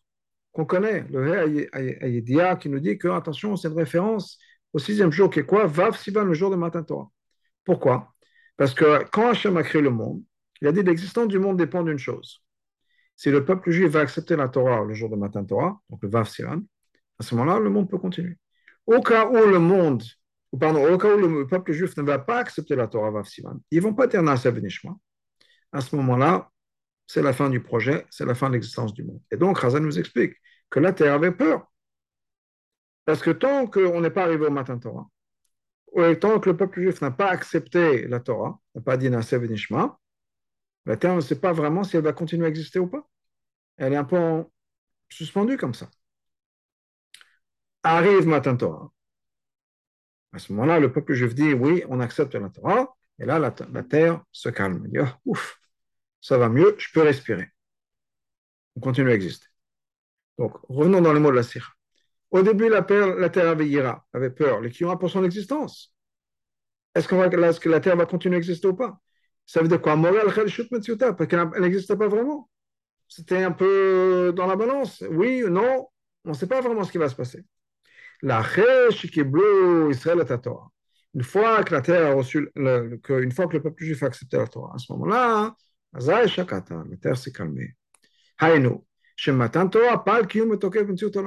qu'on connaît, le Ayédia qui nous dit que, attention, c'est une référence au sixième jour qui est quoi? Vav Sivan, le jour de matin Torah. Pourquoi? Parce que quand Hachem a créé le monde, il a dit l'existence du monde dépend d'une chose. Si le peuple juif va accepter la Torah le jour de matin Torah, donc le Vav Sivan, à ce moment-là, le monde peut continuer. Au cas où le monde, ou pardon, au cas où le peuple juif ne va pas accepter la Torah ils ne vont pas dire Venishma. À ce moment-là, c'est la fin du projet, c'est la fin de l'existence du monde. Et donc, Razan nous explique que la terre avait peur. Parce que tant qu'on n'est pas arrivé au matin Torah, ou tant que le peuple juif n'a pas accepté la Torah, n'a pas dit Naseh Venishma, la terre ne sait pas vraiment si elle va continuer à exister ou pas. Elle est un peu suspendue comme ça arrive Matan Torah. À ce moment-là, le peuple juif dit oui, on accepte la Torah, et là, la, terre se calme. Il dit oh, ouf, ça va mieux, je peux respirer. On continue à exister. Donc, revenons dans les mots de la Sire. Au début, la, la terre avait avait peur, les ont pour son existence. Est-ce, qu'on que la terre va continuer à exister ou pas? Ça veut dire quoi? Parce qu'elle n'existait pas vraiment. C'était un peu dans la balance. Oui ou non, on ne sait pas vraiment ce qui va se passer. La Israël est Torah. Une fois que la terre a reçu, que, une fois que le peuple juif a accepté la Torah, à ce moment-là, la terre s'est calmée. Haïno, chez Matan Torah, pas qui me toquait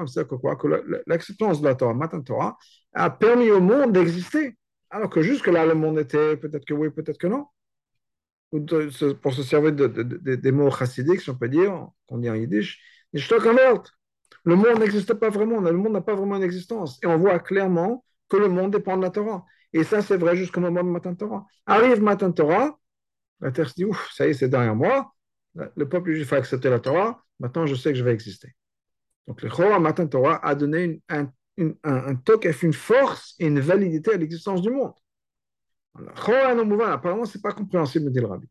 c'est quoi Que l'acceptance de la Torah, Matan Torah, a permis au monde d'exister. Alors que jusque-là, le monde était peut-être que oui, peut-être que non. pour se servir de, des mots chassidiques, si on peut dire, qu'on dit en yiddish, le monde n'existe pas vraiment, le monde n'a pas vraiment d'existence. Et on voit clairement que le monde dépend de la Torah. Et ça, c'est vrai jusqu'au moment de Matan Torah. Arrive Matan Torah, la terre se dit, ouf, ça y est, c'est derrière moi. Le peuple juif a accepté la Torah, maintenant je sais que je vais exister. Donc le Chora Matan Torah a donné un, un, un, une force et une validité à l'existence du monde. Apparemment, ce n'est pas compréhensible, dit le rabbi.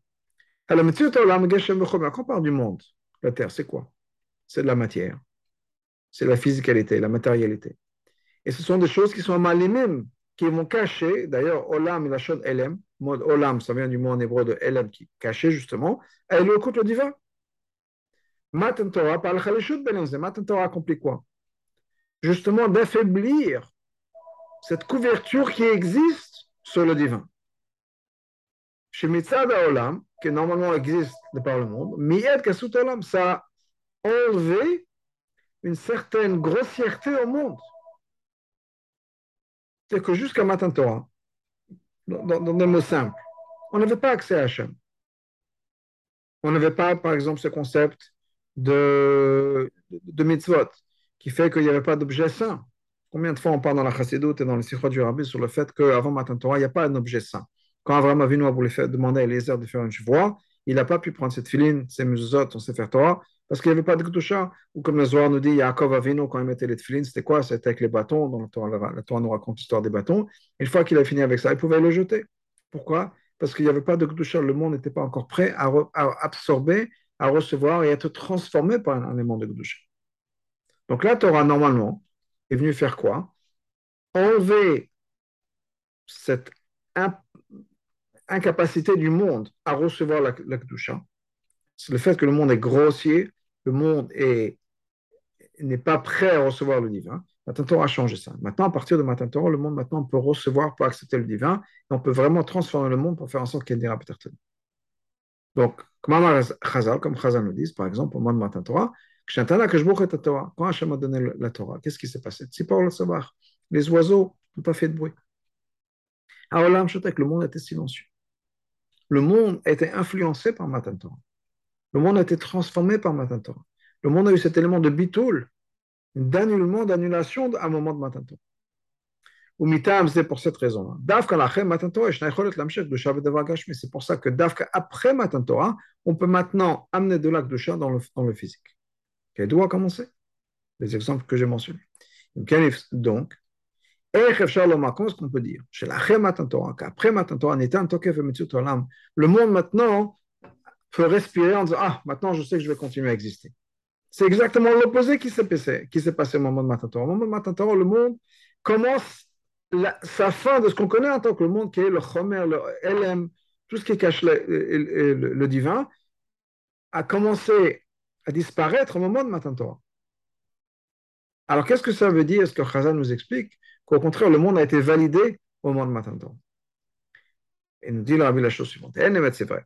Alors, quand on parle du monde, la terre, c'est quoi? C'est de la matière c'est la physicalité, la matérialité. Et ce sont des choses qui sont mal les mêmes, qui vont cacher, d'ailleurs, Olam, il achète Elem, Olam, ça vient du mot en hébreu de Elem, qui caché justement, et le écoute le divin. Matan Torah, par le Matan Torah accomplit quoi? Justement, d'affaiblir cette couverture qui existe sur le divin. Chez Mitzad Olam, qui normalement existe de par le monde, Miyad Kasut Olam, ça a enlevé une certaine grossièreté au monde. C'est que jusqu'à Matin Torah, dans, des mots simples, on n'avait pas accès à Hachem. On n'avait pas, par exemple, ce concept de, mitzvot, qui fait qu'il n'y avait pas d'objet saint. Combien de fois on parle dans la chassidoute et dans les sikhot du rabbi sur le fait qu'avant Matin Torah, il n'y a pas d'objet saint. Quand Abraham Avinu a voulu demander à Eliezer de faire une chevoie, il n'a pas pu prendre cette filine, ses mezuzot, son sefer Torah, Parce qu'il n'y avait pas de Kedusha. Ou comme le Zohar nous dit, Yaakov Avino, quand il mettait les tefilines, c'était quoi? C'était avec les bâtons. Dans la Torah, nous raconte l'histoire des bâtons. Une fois qu'il a fini avec ça, il pouvait le jeter. Pourquoi? Parce qu'il n'y avait pas de Kedusha. Le monde n'était pas encore prêt à, absorber, à recevoir et à être transformé par un élément de Kedusha. Donc la Torah, normalement, est venue faire quoi? Enlever cette incapacité du monde à recevoir la, la Kedusha. Le fait que le monde est grossier, le monde n'est pas prêt à recevoir le divin. Matan Torah a changé ça. Maintenant, à partir de Matan Torah, le monde maintenant peut recevoir, peut accepter le divin, et on peut vraiment transformer le monde pour faire en sorte qu'il y ait des Donc, comme Chazal nous dit, par exemple, au moment de Matan Torah, quand Hachem a donné la Torah, qu'est-ce qui s'est passé? Les oiseaux n'ont pas fait de bruit. le monde était silencieux. Le monde était influencé par Matan Torah. Le monde a été transformé par Matan Torah. Le monde a eu cet élément de bitoul, d'annulement, d'annulation à un moment de Matan Torah. Ou mitam, c'est pour cette raison. Davka Matan Torah, c'est pour ça que Davka après Matan Torah, on peut maintenant amener de l'acte dans le, dans le physique. Quel doit commencer? Les exemples que j'ai mentionnés. Donc, comment est-ce qu'on peut dire? Après Matan Torah, le monde maintenant peut respirer en disant Ah, maintenant je sais que je vais continuer à exister. C'est exactement l'opposé qui s'est passé, qui s'est passé au moment de Matan Torah. Au moment de Matan Torah, le monde commence sa fin de ce qu'on connaît en tant que le monde, qui est le Chomer, le LM, tout ce qui cache le, divin, a commencé à disparaître au moment de Matan Torah. Alors, qu'est-ce que ça veut dire? Est-ce que Chazan nous explique qu'au contraire, le monde a été validé au moment de Matan Torah Et nous dit la, la chose suivante. C'est vrai.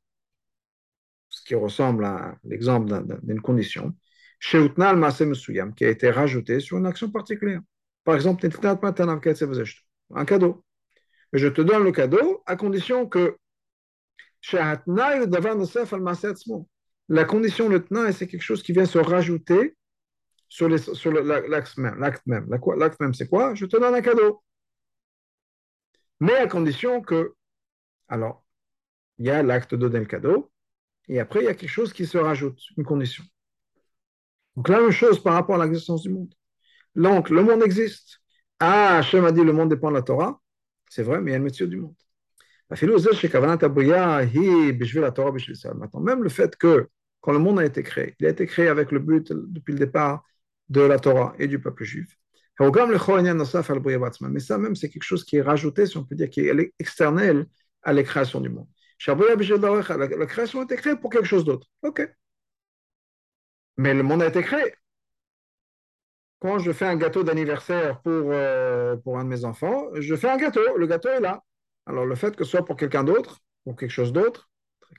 ce qui ressemble à l'exemple d'une condition, qui a été rajouté sur une action particulière. Par exemple, un cadeau. Je te donne le cadeau à condition que la condition, le tenant, c'est quelque chose qui vient se rajouter sur, même. L'acte même, l'acte même c'est quoi? Je te donne un cadeau. Mais à condition que, alors, il y a l'acte de donner le cadeau, et après, il y a quelque chose qui se rajoute, une condition. Donc, la même chose par rapport à l'existence du monde. Donc, le monde existe. Ah, Hachem a dit le monde dépend de la Torah. C'est vrai, mais il y a le métier du monde. Maintenant, même le fait que quand le monde a été créé, il a été créé avec le but depuis le départ de la Torah et du peuple juif. Mais ça même, c'est quelque chose qui est rajouté, si on peut dire, qui est externel à la création du monde. La création a été créée pour quelque chose d'autre. OK. Mais le monde a été créé. Quand je fais un gâteau d'anniversaire pour, euh, pour un de mes enfants, je fais un gâteau. Le gâteau est là. Alors le fait que ce soit pour quelqu'un d'autre, pour quelque chose d'autre,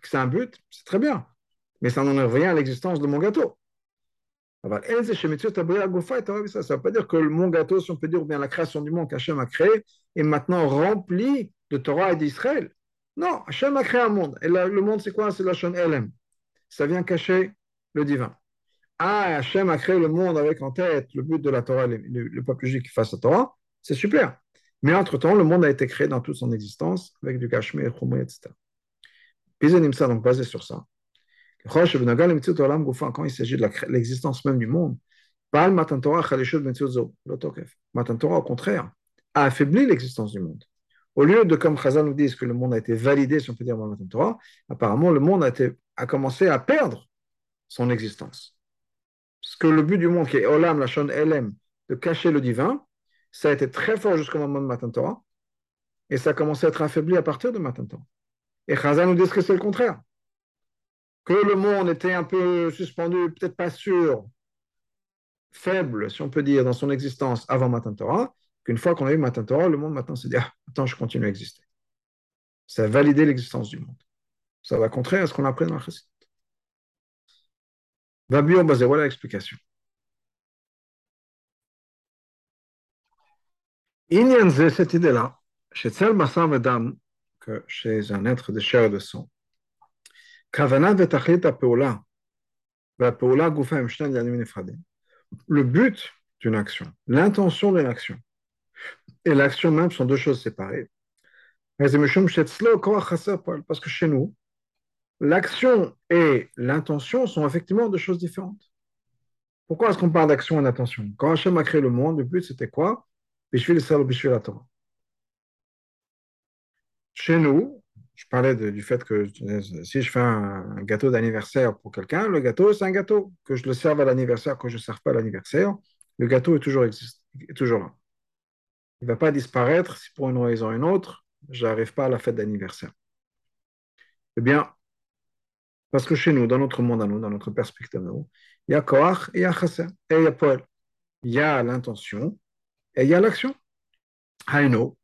que c'est un but, c'est très bien. Mais ça n'enlève rien à l'existence de mon gâteau. Ça ne veut pas dire que mon gâteau, si on peut dire, ou bien la création du monde qu'Hachem a créé, est maintenant rempli de Torah et d'Israël. Non, Hachem a créé un monde. Et le monde, c'est quoi? C'est la chaîne LM. Ça vient cacher le divin. Ah, Hachem a créé le monde avec en tête le but de la Torah, le, peuple juif qui fasse la Torah. C'est super. Mais entre-temps, le monde a été créé dans toute son existence avec du Kashmir, etc. ça donc basé sur ça. Quand il s'agit de l'existence même du monde, Matan Torah, au contraire, a affaibli l'existence du monde. Au lieu de, comme Chazal nous dit, que le monde a été validé, si on peut dire, dans Matan Torah, apparemment, le monde a, commencé à perdre son existence. Parce que le but du monde, qui est Olam, la Shon Elem, de cacher le divin, ça a été très fort jusqu'au moment de Matan Torah, et ça a commencé à être affaibli à partir de Matan Torah. Et Chazal nous dit que c'est le contraire que le monde était un peu suspendu, peut-être pas sûr, faible, si on peut dire, dans son existence avant Matan Torah, qu'une fois qu'on a eu Matan Torah, le monde maintenant se dit Ah, attends, je continue à exister. Ça a validé l'existence du monde. Ça va contraire à ce qu'on a appris dans la Chassid. Va bien basé, voilà l'explication. Inyan cette idée-là, chez Tsel Bassam Vedam, que chez un être de chair et de sang, Kavana Vetachlit Apeola, Vapeola Gufam Shnan Yanim Nefradim. Le but d'une action, l'intention d'une action et l'action même sont deux choses séparées. Parce que chez nous, l'action et l'intention sont effectivement deux choses différentes. Pourquoi est-ce qu'on parle d'action et d'intention? Quand Hachem a créé le monde, le but c'était quoi? Chez nous, je parlais du fait que si je fais un, gâteau d'anniversaire pour quelqu'un, le gâteau c'est un gâteau. Que je le serve à l'anniversaire, que je ne serve pas à l'anniversaire, le gâteau est toujours, existe, est toujours là. Il ne va pas disparaître si pour une raison ou une autre, je n'arrive pas à la fête d'anniversaire. Eh bien, parce que chez nous, dans notre monde à nous, dans notre perspective à nous, il y a Koach et il y a Chasser, et il y a Poel. Il y a l'intention et il y a l'action. Haino,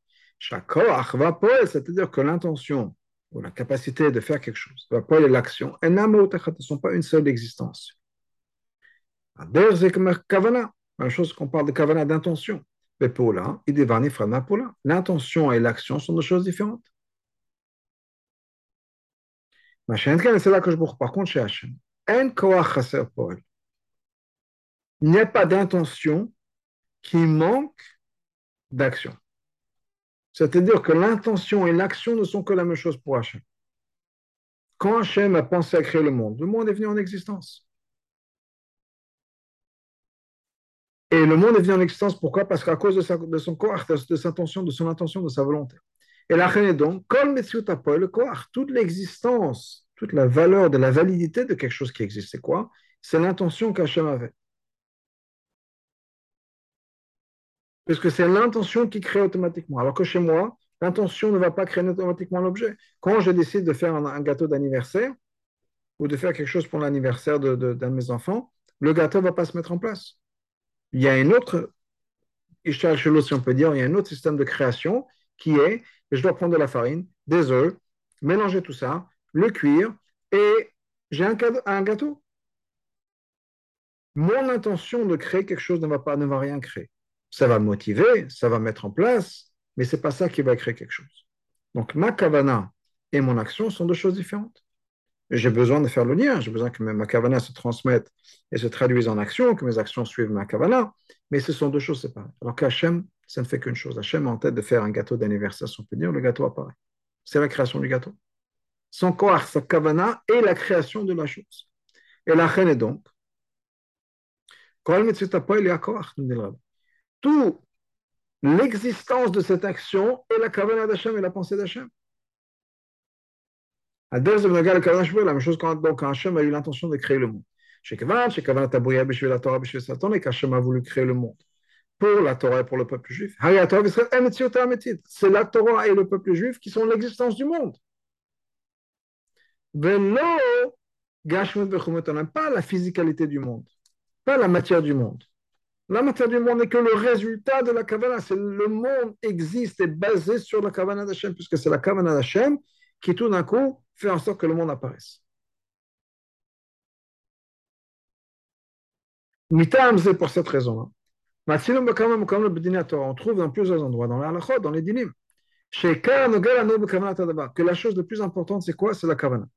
Koach va Poel, c'est-à-dire que l'intention ou la capacité de faire quelque chose, va Poel et l'action, ne sont pas une seule existence. La chose qu'on parle de Kavana d'intention. Pour là, il L'intention et l'action sont deux choses différentes. c'est là que je Par contre, chez Hachem, il n'y a pas d'intention qui manque d'action. C'est-à-dire que l'intention et l'action ne sont que la même chose pour Hachem. Quand Hachem a pensé à créer le monde, le monde est venu en existence. Et le monde est venu en existence, pourquoi? Parce qu'à cause de, son corps, de, sa intention, de son intention, de sa volonté. Et la reine est donc, comme le corps, toute l'existence, toute la valeur de la validité de quelque chose qui existe, c'est quoi? C'est l'intention qu'Hachem avait. Parce que c'est l'intention qui crée automatiquement. Alors que chez moi, l'intention ne va pas créer automatiquement l'objet. Quand je décide de faire un, gâteau d'anniversaire ou de faire quelque chose pour l'anniversaire d'un de, mes enfants, le gâteau ne va pas se mettre en place il y a un autre, peut dire, il y a un autre système de création qui est, je dois prendre de la farine, des œufs, mélanger tout ça, le cuire, et j'ai un, gâteau. Mon intention de créer quelque chose ne va, pas, ne va rien créer. Ça va motiver, ça va mettre en place, mais ce n'est pas ça qui va créer quelque chose. Donc ma kavana et mon action sont deux choses différentes j'ai besoin de faire le lien, j'ai besoin que ma kavana se transmette et se traduise en action, que mes actions suivent ma kavana, mais ce sont deux choses séparées. Alors qu'Hachem, ça ne fait qu'une chose. Hachem a en tête de faire un gâteau d'anniversaire, si on le gâteau apparaît. C'est la création du gâteau. Son corps, sa kavana et la création de la chose. Et la reine est donc, tout l'existence de cette action est la kavana d'Hachem et la pensée d'Hachem. La même chose quand, donc, quand Hachem a eu l'intention de créer le monde. Chez Kavan, chez Kavan, la Torah, Satan, et qu'Hachem a voulu créer le monde pour la Torah et pour le peuple juif. C'est la Torah et le peuple juif qui sont l'existence du monde. Pas la physicalité du monde, pas la matière du monde. La matière du monde n'est que le résultat de la Kavana. Le monde existe et basé sur la Kavana d'Hachem, puisque c'est la Kavana d'Hachem qui tout d'un coup fait en sorte que le monde apparaisse. Mitam, c'est pour cette raison-là. On trouve dans plusieurs endroits, dans l'Alachot, dans les dinim, que la chose la plus importante, c'est quoi? C'est la kavana.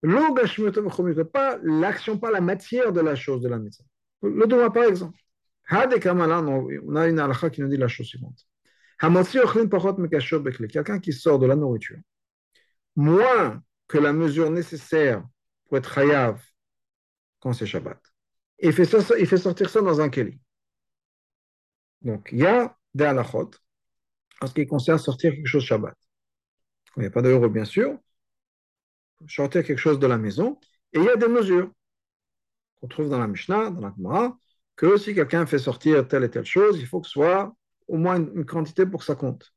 Pas l'action, pas la matière de la chose de la mitzvah. Le doigt, par exemple. On a une halakha qui nous dit la chose suivante. Quelqu'un qui sort de la nourriture moins que la mesure nécessaire pour être hayav quand c'est Shabbat. il fait, ça, il fait sortir ça dans un keli. Donc, il y a des halachot en ce qui concerne sortir quelque chose Shabbat. Il n'y a pas d'euro, bien sûr, sortir quelque chose de la maison, et il y a des mesures qu'on trouve dans la Mishnah, dans la Gemara, que si quelqu'un fait sortir telle et telle chose, il faut que ce soit au moins une quantité pour que ça compte.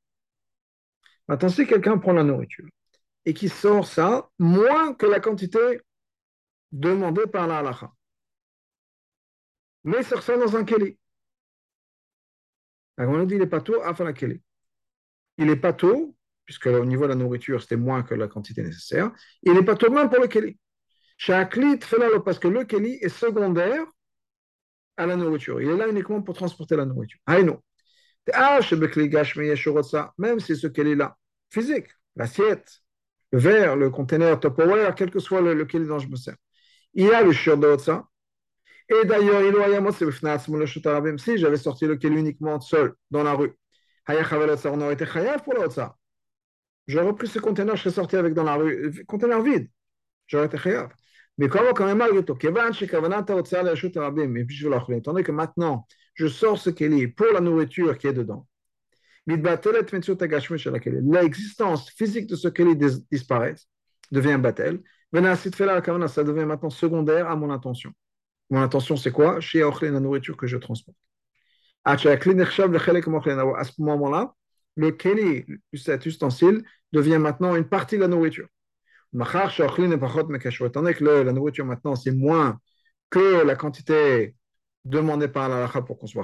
Maintenant, si quelqu'un prend la nourriture, et qui sort ça moins que la quantité demandée par la halakha. Mais ça dans un keli. on a dit il est pas tôt, afin la keli. Il est pas tôt, puisque au niveau de la nourriture, c'était moins que la quantité nécessaire. Il n'est pas tôt même pour le keli. parce que le keli est secondaire à la nourriture. Il est là uniquement pour transporter la nourriture. Même si ce keli-là, physique, l'assiette, le verre, le conteneur Tupperware, quel que soit le, le keli dont je me sers. Il y a le shiur de ça. Et d'ailleurs, il y si j'avais sorti le keli uniquement seul dans la rue, on aurait été chayav pour l'otsa. J'aurais repris ce conteneur, je serais sorti avec dans la rue, conteneur vide. J'aurais été chayav. Mais comment quand même malgré tout, étant donné que maintenant, je sors ce keli pour la nourriture qui est dedans, l'existence physique de ce keli disparaît, devient batel. Ça devient maintenant secondaire à mon intention. Mon intention, c'est quoi Chez la nourriture que je transporte. À ce moment-là, le keli, cet ustensile, devient maintenant une partie de la nourriture. Étant donné que la nourriture maintenant, c'est moins que la quantité demandée par la pour qu'on soit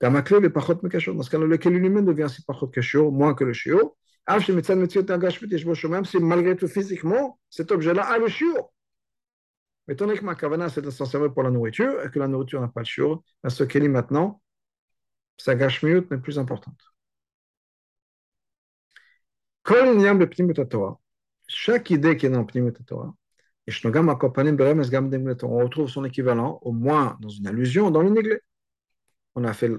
chayav, dans ce cas-là, le keli lui-même devient aussi pachot kashur, moins que le shiur. Même si malgré tout physiquement, cet objet-là a le shiur. Mais étant donné que ma kavana, c'est de pour la nourriture, et que la nourriture n'a pas le shiur, ce keli maintenant, sa gashmiut n'est plus importante. Chaque idée qui est dans Pnimut Torah, on retrouve son équivalent, au moins dans une allusion, dans le Niglé. On a fait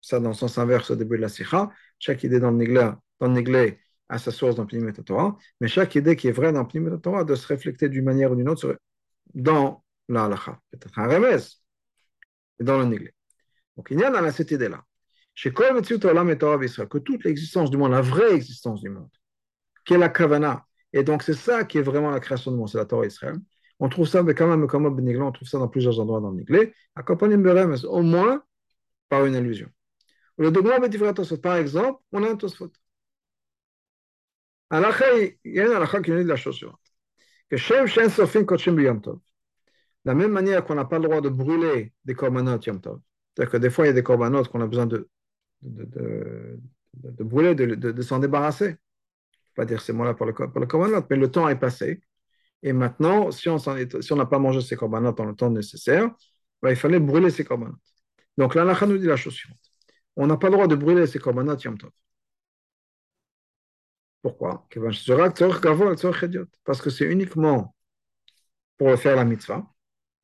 ça dans le sens inverse au début de la Sikha. Chaque idée dans le Niglé, dans le Niglé a sa source dans Pnimut Torah, mais chaque idée qui est vraie dans Pnimut Torah doit se refléter d'une manière ou d'une autre dans la halacha. Peut-être un remez, dans le Niglé. Donc il y a dans cette idée-là. Chez que toute l'existence du monde, la vraie existence du monde, qui est la Kavana, et donc c'est ça qui est vraiment la création du monde, c'est la Torah Israël. On trouve ça, mais quand même, comme on trouve ça dans plusieurs endroits dans l'Iglé, au moins par une allusion. Le par exemple, on a un Tosfot. Il y a une halakha qui nous dit la chose suivante. Que Shem Shen Sofim Yom Tov. De la même manière qu'on n'a pas le droit de brûler des korbanot Yom Tov. C'est-à-dire que des fois, il y a des korbanot qu'on a besoin de, de, de, de brûler, de, s'en débarrasser. Je ne pas dire ces mots-là pour le, pour le korbanot, mais le temps est passé. Et maintenant, si on si n'a pas mangé ces korbanot dans le temps nécessaire, ben, il fallait brûler ces korbanot. Donc là, nous dit la chose suivante. On n'a pas le droit de brûler ces korbanot Yom Tov. Pourquoi? Parce que c'est uniquement pour faire la mitzvah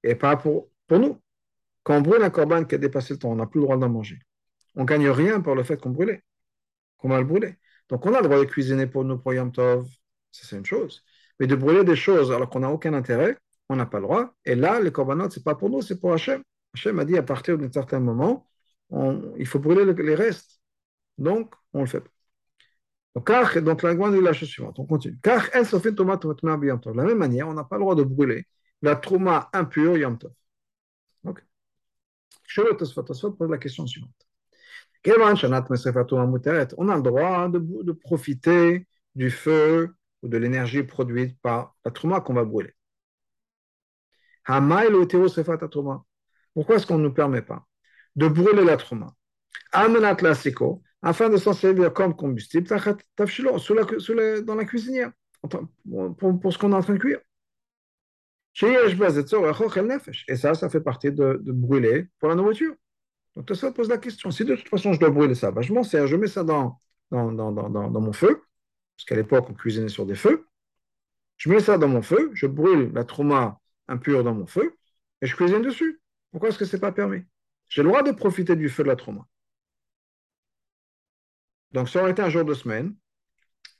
et pas pour, pour nous. Quand on brûle un korban qui a dépassé le temps, on n'a plus le droit d'en manger. On ne gagne rien pour le fait qu'on brûlait, qu'on va le brûler. Donc on a le droit de cuisiner pour nous pour Yom Tov, ça c'est une chose. Mais de brûler des choses alors qu'on n'a aucun intérêt, on n'a pas le droit. Et là, les korbanot, ce n'est pas pour nous, c'est pour Hachem. Hachem a dit à partir d'un certain moment, il faut brûler les restes. Donc, on le fait. Donc, donc la dit la chose suivante, on continue. De la même manière, on n'a pas le droit de brûler la trauma impure Yom Tov. Pose la question suivante. On a le droit de, profiter du feu ou de l'énergie produite par la trauma qu'on va brûler. Pourquoi est-ce qu'on ne nous permet pas de brûler la trauma afin de s'en servir comme combustible dans la cuisinière, pour, ce qu'on est en train de cuire. Et ça, ça fait partie de, brûler pour la nourriture. Donc, ça pose la question. Si de toute façon je dois brûler ça, bah, je m'en sers, je mets ça dans, dans mon feu, parce qu'à l'époque on cuisinait sur des feux. Je mets ça dans mon feu, je brûle la trauma impure dans mon feu, et je cuisine dessus. Pourquoi est-ce que ce n'est pas permis? J'ai le droit de profiter du feu de la trauma. Donc, ça aurait été un jour de semaine.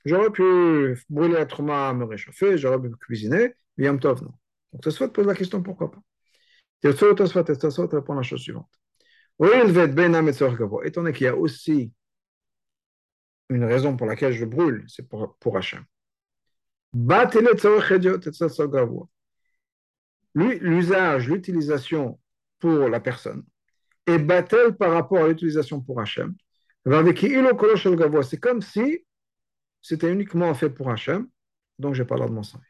J'aurais pu brûler la trauma, me réchauffer, j'aurais pu cuisiner, mais Tov, non. Donc, Tosfot pose la question pourquoi pas? Tosfot répond la chose suivante. Étant donné qu'il y a aussi une raison pour laquelle je brûle, c'est pour, pour Hachem. L'usage, l'utilisation pour la personne est battel par rapport à l'utilisation pour Hachem. C'est comme si c'était uniquement fait pour Hachem, donc je n'ai pas l'air de m'en servir.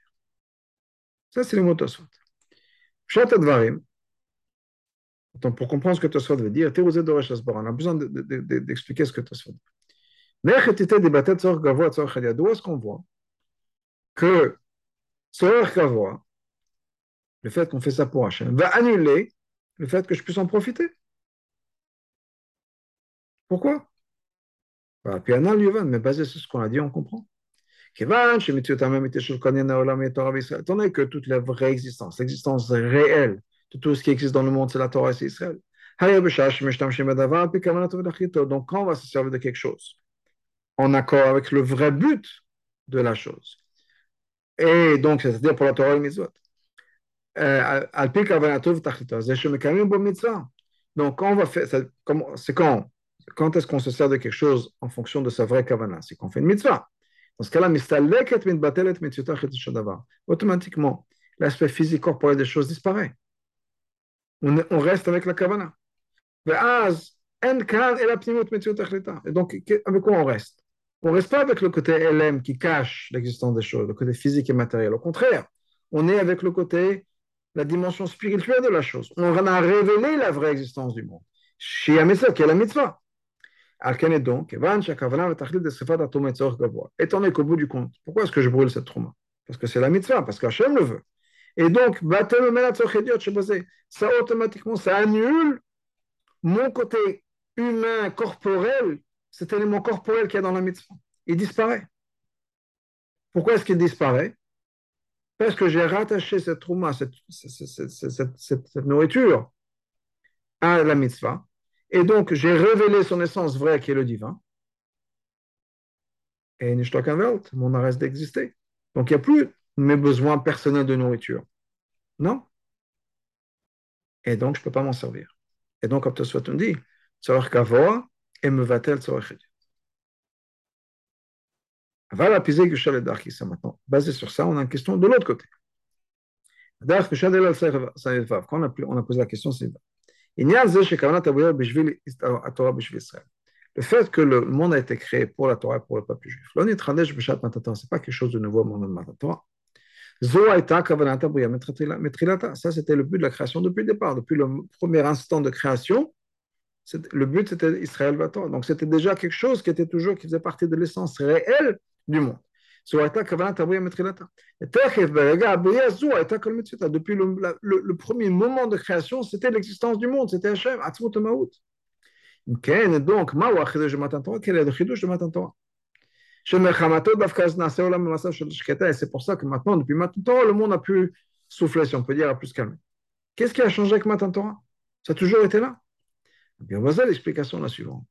Ça, c'est le mot Tosfot. Advarim, pour comprendre ce que Tosfot veut dire, on a besoin d'expliquer ce que Tosfot dit. D'où est-ce qu'on voit que Gavoa, le fait qu'on fait ça pour Hachem, va annuler le fait que je puisse en profiter. Pourquoi? Bah, Puis mais basé sur ce qu'on a dit, on comprend. Étant donné que toute la vraie existence, l'existence réelle de tout ce qui existe dans le monde, c'est la Torah et c'est Israël. Donc, quand on va se servir de quelque chose, en accord avec le vrai but de la chose, et donc, c'est-à-dire pour la Torah et les euh, donc, quand on va faire, c'est quand Quand est-ce qu'on se sert de quelque chose en fonction de sa vraie kavana? C'est qu'on fait une mitzvah. Dans ce cas-là, automatiquement, l'aspect physique corporel des choses disparaît. On, on reste avec la kavana. Et donc, avec quoi on reste? On ne reste pas avec le côté LM qui cache l'existence des choses, le côté physique et matériel. Au contraire, on est avec le côté la dimension spirituelle de la chose. On a révélé la vraie existence du monde. Shia qui est la mitzvah. donc, étant donné qu'au bout du compte, pourquoi est-ce que je brûle cette trauma? Parce que c'est la mitzvah, parce qu'Hachem le veut. Et donc, ça automatiquement, ça annule mon côté humain, corporel, cet élément corporel qu'il y a dans la mitzvah. Il disparaît. Pourquoi est-ce qu'il disparaît? Parce que j'ai rattaché cette trauma, cette, nourriture à la mitzvah, et donc j'ai révélé son essence vraie qui est le divin, et Welt, mon arrêt d'exister. Donc il n'y a plus mes besoins personnels de nourriture. Non. Et donc je ne peux pas m'en servir. Et donc, comme soit on dit, et me va-t-elle voilà, pisé que Shal et ça maintenant. Basé sur ça, on a une question de l'autre côté. Quand on a, on a posé la question, c'est le fait que le monde a été créé pour la Torah et pour le peuple juif. Ce n'est pas quelque chose de nouveau au monde de Torah. Ça, c'était le but de la création depuis le départ. Depuis le premier instant de création, le but, c'était Israël Torah. Donc, c'était déjà quelque chose qui était toujours, qui faisait partie de l'essence réelle du monde. Depuis le, le, le, premier moment de création, c'était l'existence du monde, c'était Hachem, Atzmut Maout. Donc, quel est le chidouche de Matan Torah? C'est pour ça que maintenant, depuis Matan Torah, le monde a pu souffler, si on peut dire, a pu se calmer. Qu'est-ce qui a changé avec Matan Torah? Ça a toujours été là. Bien, voilà l'explication la suivante.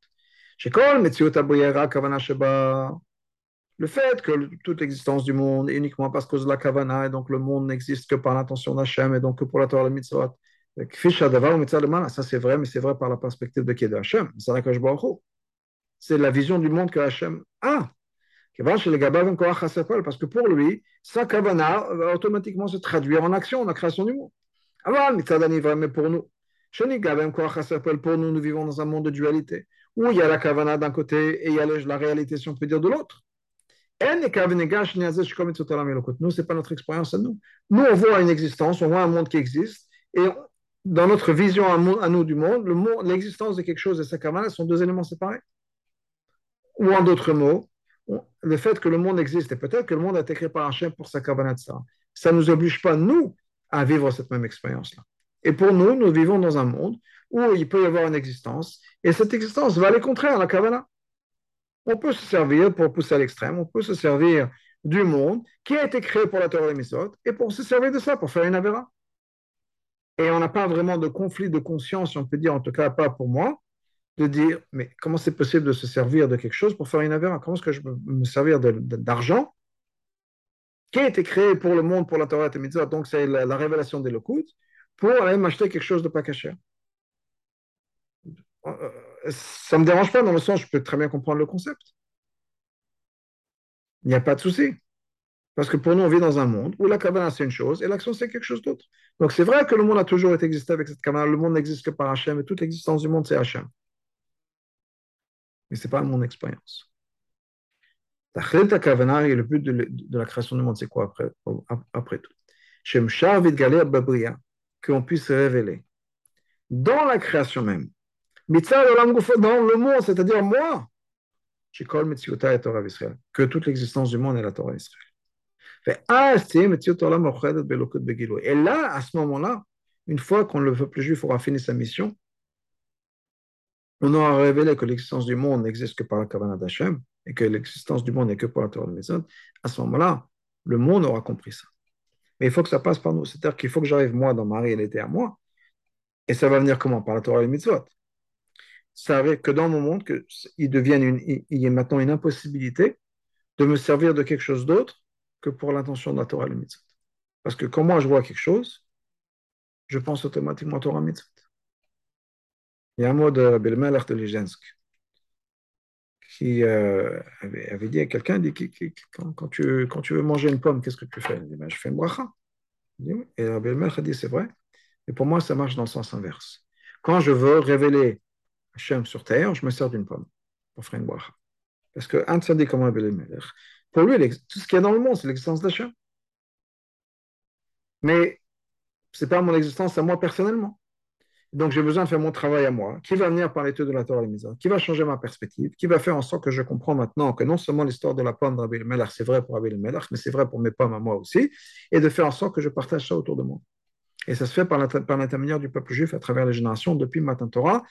Le fait que toute l'existence du monde est uniquement parce de la kavana, et donc le monde n'existe que par l'intention d'Hachem, et donc que pour la Torah, le mitzvot. Ça, c'est vrai, mais c'est vrai par la perspective de qui de Hachem. C'est la vision du monde que Hachem a. Parce que pour lui, sa kavana va automatiquement se traduire en action, en la création du monde. mais pour nous, pour nous, nous vivons dans un monde de dualité, où il y a la kavana d'un côté et il y a la réalité, si on peut dire, de l'autre. Nous, ce n'est pas notre expérience à nous. Nous, on voit une existence, on voit un monde qui existe, et dans notre vision à nous du monde, l'existence de quelque chose et sa kavana sont deux éléments séparés. Ou en d'autres mots, le fait que le monde existe, et peut-être que le monde a été créé par Hachem pour sa kavana de ça, ça ne nous oblige pas, nous, à vivre cette même expérience-là. Et pour nous, nous vivons dans un monde où il peut y avoir une existence, et cette existence va aller contraire à la kavana. On peut se servir, pour pousser à l'extrême, on peut se servir du monde qui a été créé pour la Torah des et pour se servir de ça, pour faire une avéra. Et on n'a pas vraiment de conflit de conscience, on peut dire, en tout cas pas pour moi, de dire, mais comment c'est possible de se servir de quelque chose pour faire une avéra? Comment est-ce que je peux me servir d'argent qui a été créé pour le monde, pour la Torah et donc c'est la, révélation des Lokut, pour aller m'acheter quelque chose de pas caché ça me dérange pas dans le sens, je peux très bien comprendre le concept. Il n'y a pas de souci. Parce que pour nous, on vit dans un monde où la cabane c'est une chose et l'action, c'est quelque chose d'autre. Donc, c'est vrai que le monde a toujours été existé avec cette cabane. Le monde n'existe que par Hachem et toute l'existence du monde, c'est Hachem. Mais ce n'est pas mon expérience. La kavana et le but de, la création du monde, c'est quoi après, après tout? Qu'on puisse révéler dans la création même dans le monde, c'est-à-dire moi, que toute l'existence du monde est la Torah d'Israël. ah, Et là, à ce moment-là, une fois qu'on le peuple juif aura fini sa mission, on aura révélé que l'existence du monde n'existe que par la Kavanah d'Hachem et que l'existence du monde n'est que par la Torah de Mézod. À ce moment-là, le monde aura compris ça. Mais il faut que ça passe par nous. C'est-à-dire qu'il faut que j'arrive, moi, dans ma réalité à moi. Et ça va venir comment? Par la Torah et le mitzvot. Ça arrive que dans mon monde, que il, devienne y ait maintenant une impossibilité de me servir de quelque chose d'autre que pour l'intention de la Torah et le mitzvot. Parce que quand moi je vois quelque chose, je pense automatiquement à Torah mitzvot. Il y a un mot de Belmelech de Lijensk qui euh, avait, dit à quelqu'un quand, tu, veux manger une pomme, qu'est-ce que tu fais? Ben, Je fais une bracha. Et Rabbi a dit C'est vrai, mais pour moi, ça marche dans le sens inverse. Quand je veux révéler Hachem sur terre, je me sers d'une pomme pour faire une bracha. Parce que un dit comme Rabbi pour lui, tout ce qu'il y a dans le monde, c'est l'existence d'Hachem. Mais ce n'est pas mon existence à moi personnellement. Donc j'ai besoin de faire mon travail à moi, qui va venir par l'étude de la Torah et qui va changer ma perspective, qui va faire en sorte que je comprends maintenant que non seulement l'histoire de la pomme Rabbi Melach, c'est vrai pour Rabbi Melach, mais c'est vrai pour mes pommes à moi aussi, et de faire en sorte que je partage ça autour de moi. Et ça se fait par l'intermédiaire du peuple juif à travers les générations, depuis Matan Torah,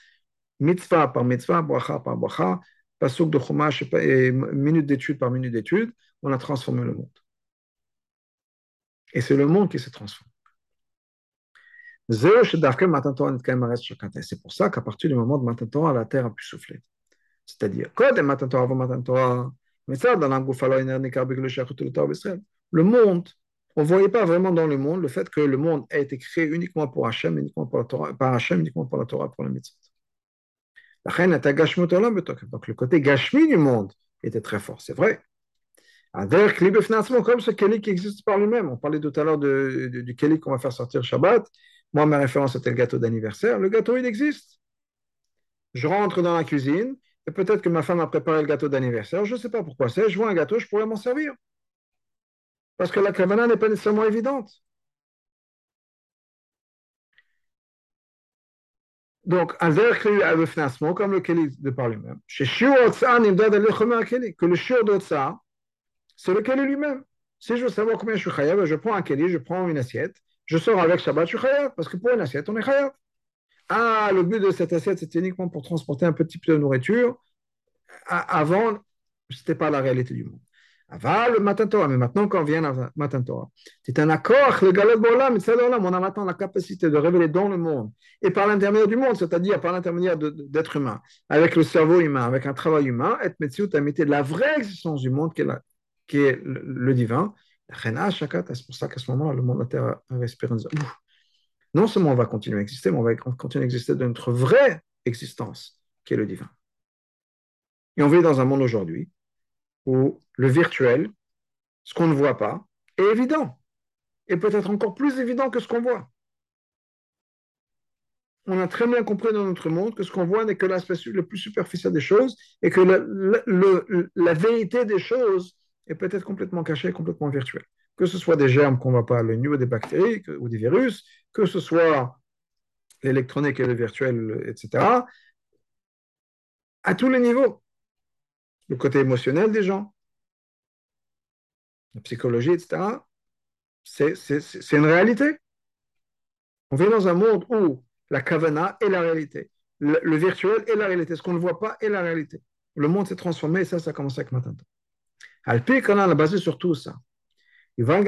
mitzvah par mitzvah, bracha par bracha, pasuk de chumash et minute d'étude par minute d'étude, on a transformé le monde. Et c'est le monde qui se transforme. C'est pour ça qu'à partir du moment de Matan Torah, la terre a pu souffler. C'est-à-dire, le monde, on ne voyait pas vraiment dans le monde le fait que le monde a été créé uniquement pour Hachem, uniquement pour la Torah, par Hachem, uniquement pour la Torah, pour la mitzvah. Donc le côté gashmi du monde était très fort, c'est vrai. Comme ce Keli qui existe par lui-même. On parlait tout à l'heure du Keli qu'on va faire sortir Shabbat. Moi, ma référence était le gâteau d'anniversaire. Le gâteau, il existe. Je rentre dans la cuisine et peut-être que ma femme a préparé le gâteau d'anniversaire. Je ne sais pas pourquoi c'est. Je vois un gâteau, je pourrais m'en servir. Parce que la kavana n'est pas nécessairement évidente. Donc, un verre créé à financement, comme le Keli de par lui-même. Chez que le Shiur d'Otsa, c'est le Keli lui-même. Si je veux savoir combien je suis chayav, je prends un Keli, je prends une assiette, je sors avec Shabbat, je suis parce que pour une assiette, on est chayav. Ah, le but de cette assiette, c'était uniquement pour transporter un petit peu de nourriture. Avant, ce n'était pas la réalité du monde. Avant le matin Torah, mais maintenant, quand vient le matin Torah, c'est un accord, le on a maintenant la capacité de révéler dans le monde et par l'intermédiaire du monde, c'est-à-dire par l'intermédiaire d'êtres humains, avec le cerveau humain, avec un travail humain, être metziut, de la vraie existence du monde qui est, le divin, c'est pour ça qu'à ce moment-là, le monde de la Terre respire Non seulement on va continuer à exister, mais on va continuer à exister de notre vraie existence, qui est le divin. Et on vit dans un monde aujourd'hui où le virtuel, ce qu'on ne voit pas, est évident. Et peut-être encore plus évident que ce qu'on voit. On a très bien compris dans notre monde que ce qu'on voit n'est que l'aspect le plus superficiel des choses et que la vérité des choses est peut-être complètement caché, complètement virtuel. Que ce soit des germes qu'on ne voit pas à l'œil des bactéries ou des virus, que ce soit l'électronique et le virtuel, etc. À tous les niveaux. Le côté émotionnel des gens, la psychologie, etc. C'est une réalité. On vit dans un monde où la kavana est la réalité. Le, virtuel est la réalité. Ce qu'on ne voit pas est la réalité. Le monde s'est transformé et ça, ça a commencé avec maintenant. Alpi on a basé sur tout ça. On peut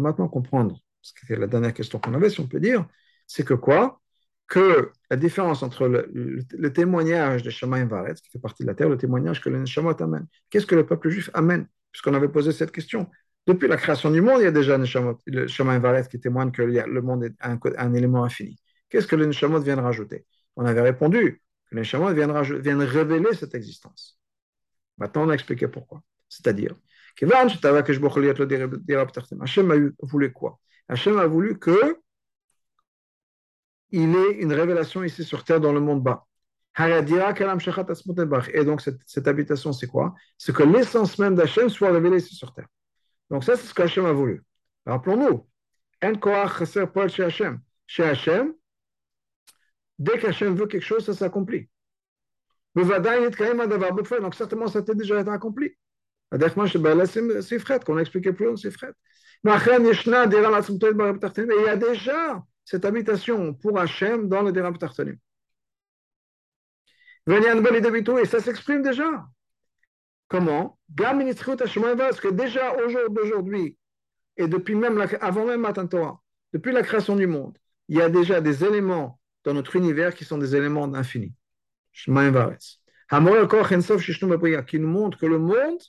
maintenant comprendre, ce qui est la dernière question qu'on avait, si on peut dire, c'est que quoi? Que la différence entre le, témoignage de Shemaim Varetz, qui fait partie de la terre, le témoignage que le Neshamot amène. Qu'est-ce que le peuple juif amène? Puisqu'on avait posé cette question. Depuis la création du monde, il y a déjà le Shemaim Varetz qui témoigne que le monde est un, élément infini. Qu'est-ce que le Neshamot vient rajouter? On avait répondu que le Neshamot vient de révéler cette existence. Maintenant, on a expliqué pourquoi. C'est-à-dire, Hachem a voulu quoi? Hachem a voulu que il ait une révélation ici sur terre dans le monde bas. Et donc, cette, habitation, c'est quoi? C'est que l'essence même d'Hachem soit révélée ici sur terre. Donc, ça, c'est ce qu'Hachem a voulu. Rappelons-nous, chez Hachem, dès qu'Hachem veut quelque chose, ça s'accomplit. Donc certainement, ça a déjà été accompli. C'est qu'on a expliqué plus c'est. Mais il y a déjà cette habitation pour Hachem dans le Deram Tartanim. Et ça s'exprime déjà. Comment? Parce que déjà aujourd'hui, et depuis même la, avant même Matan Torah, depuis la création du monde, il y a déjà des éléments dans notre univers qui sont des éléments d'infini. Qui nous montre que le monde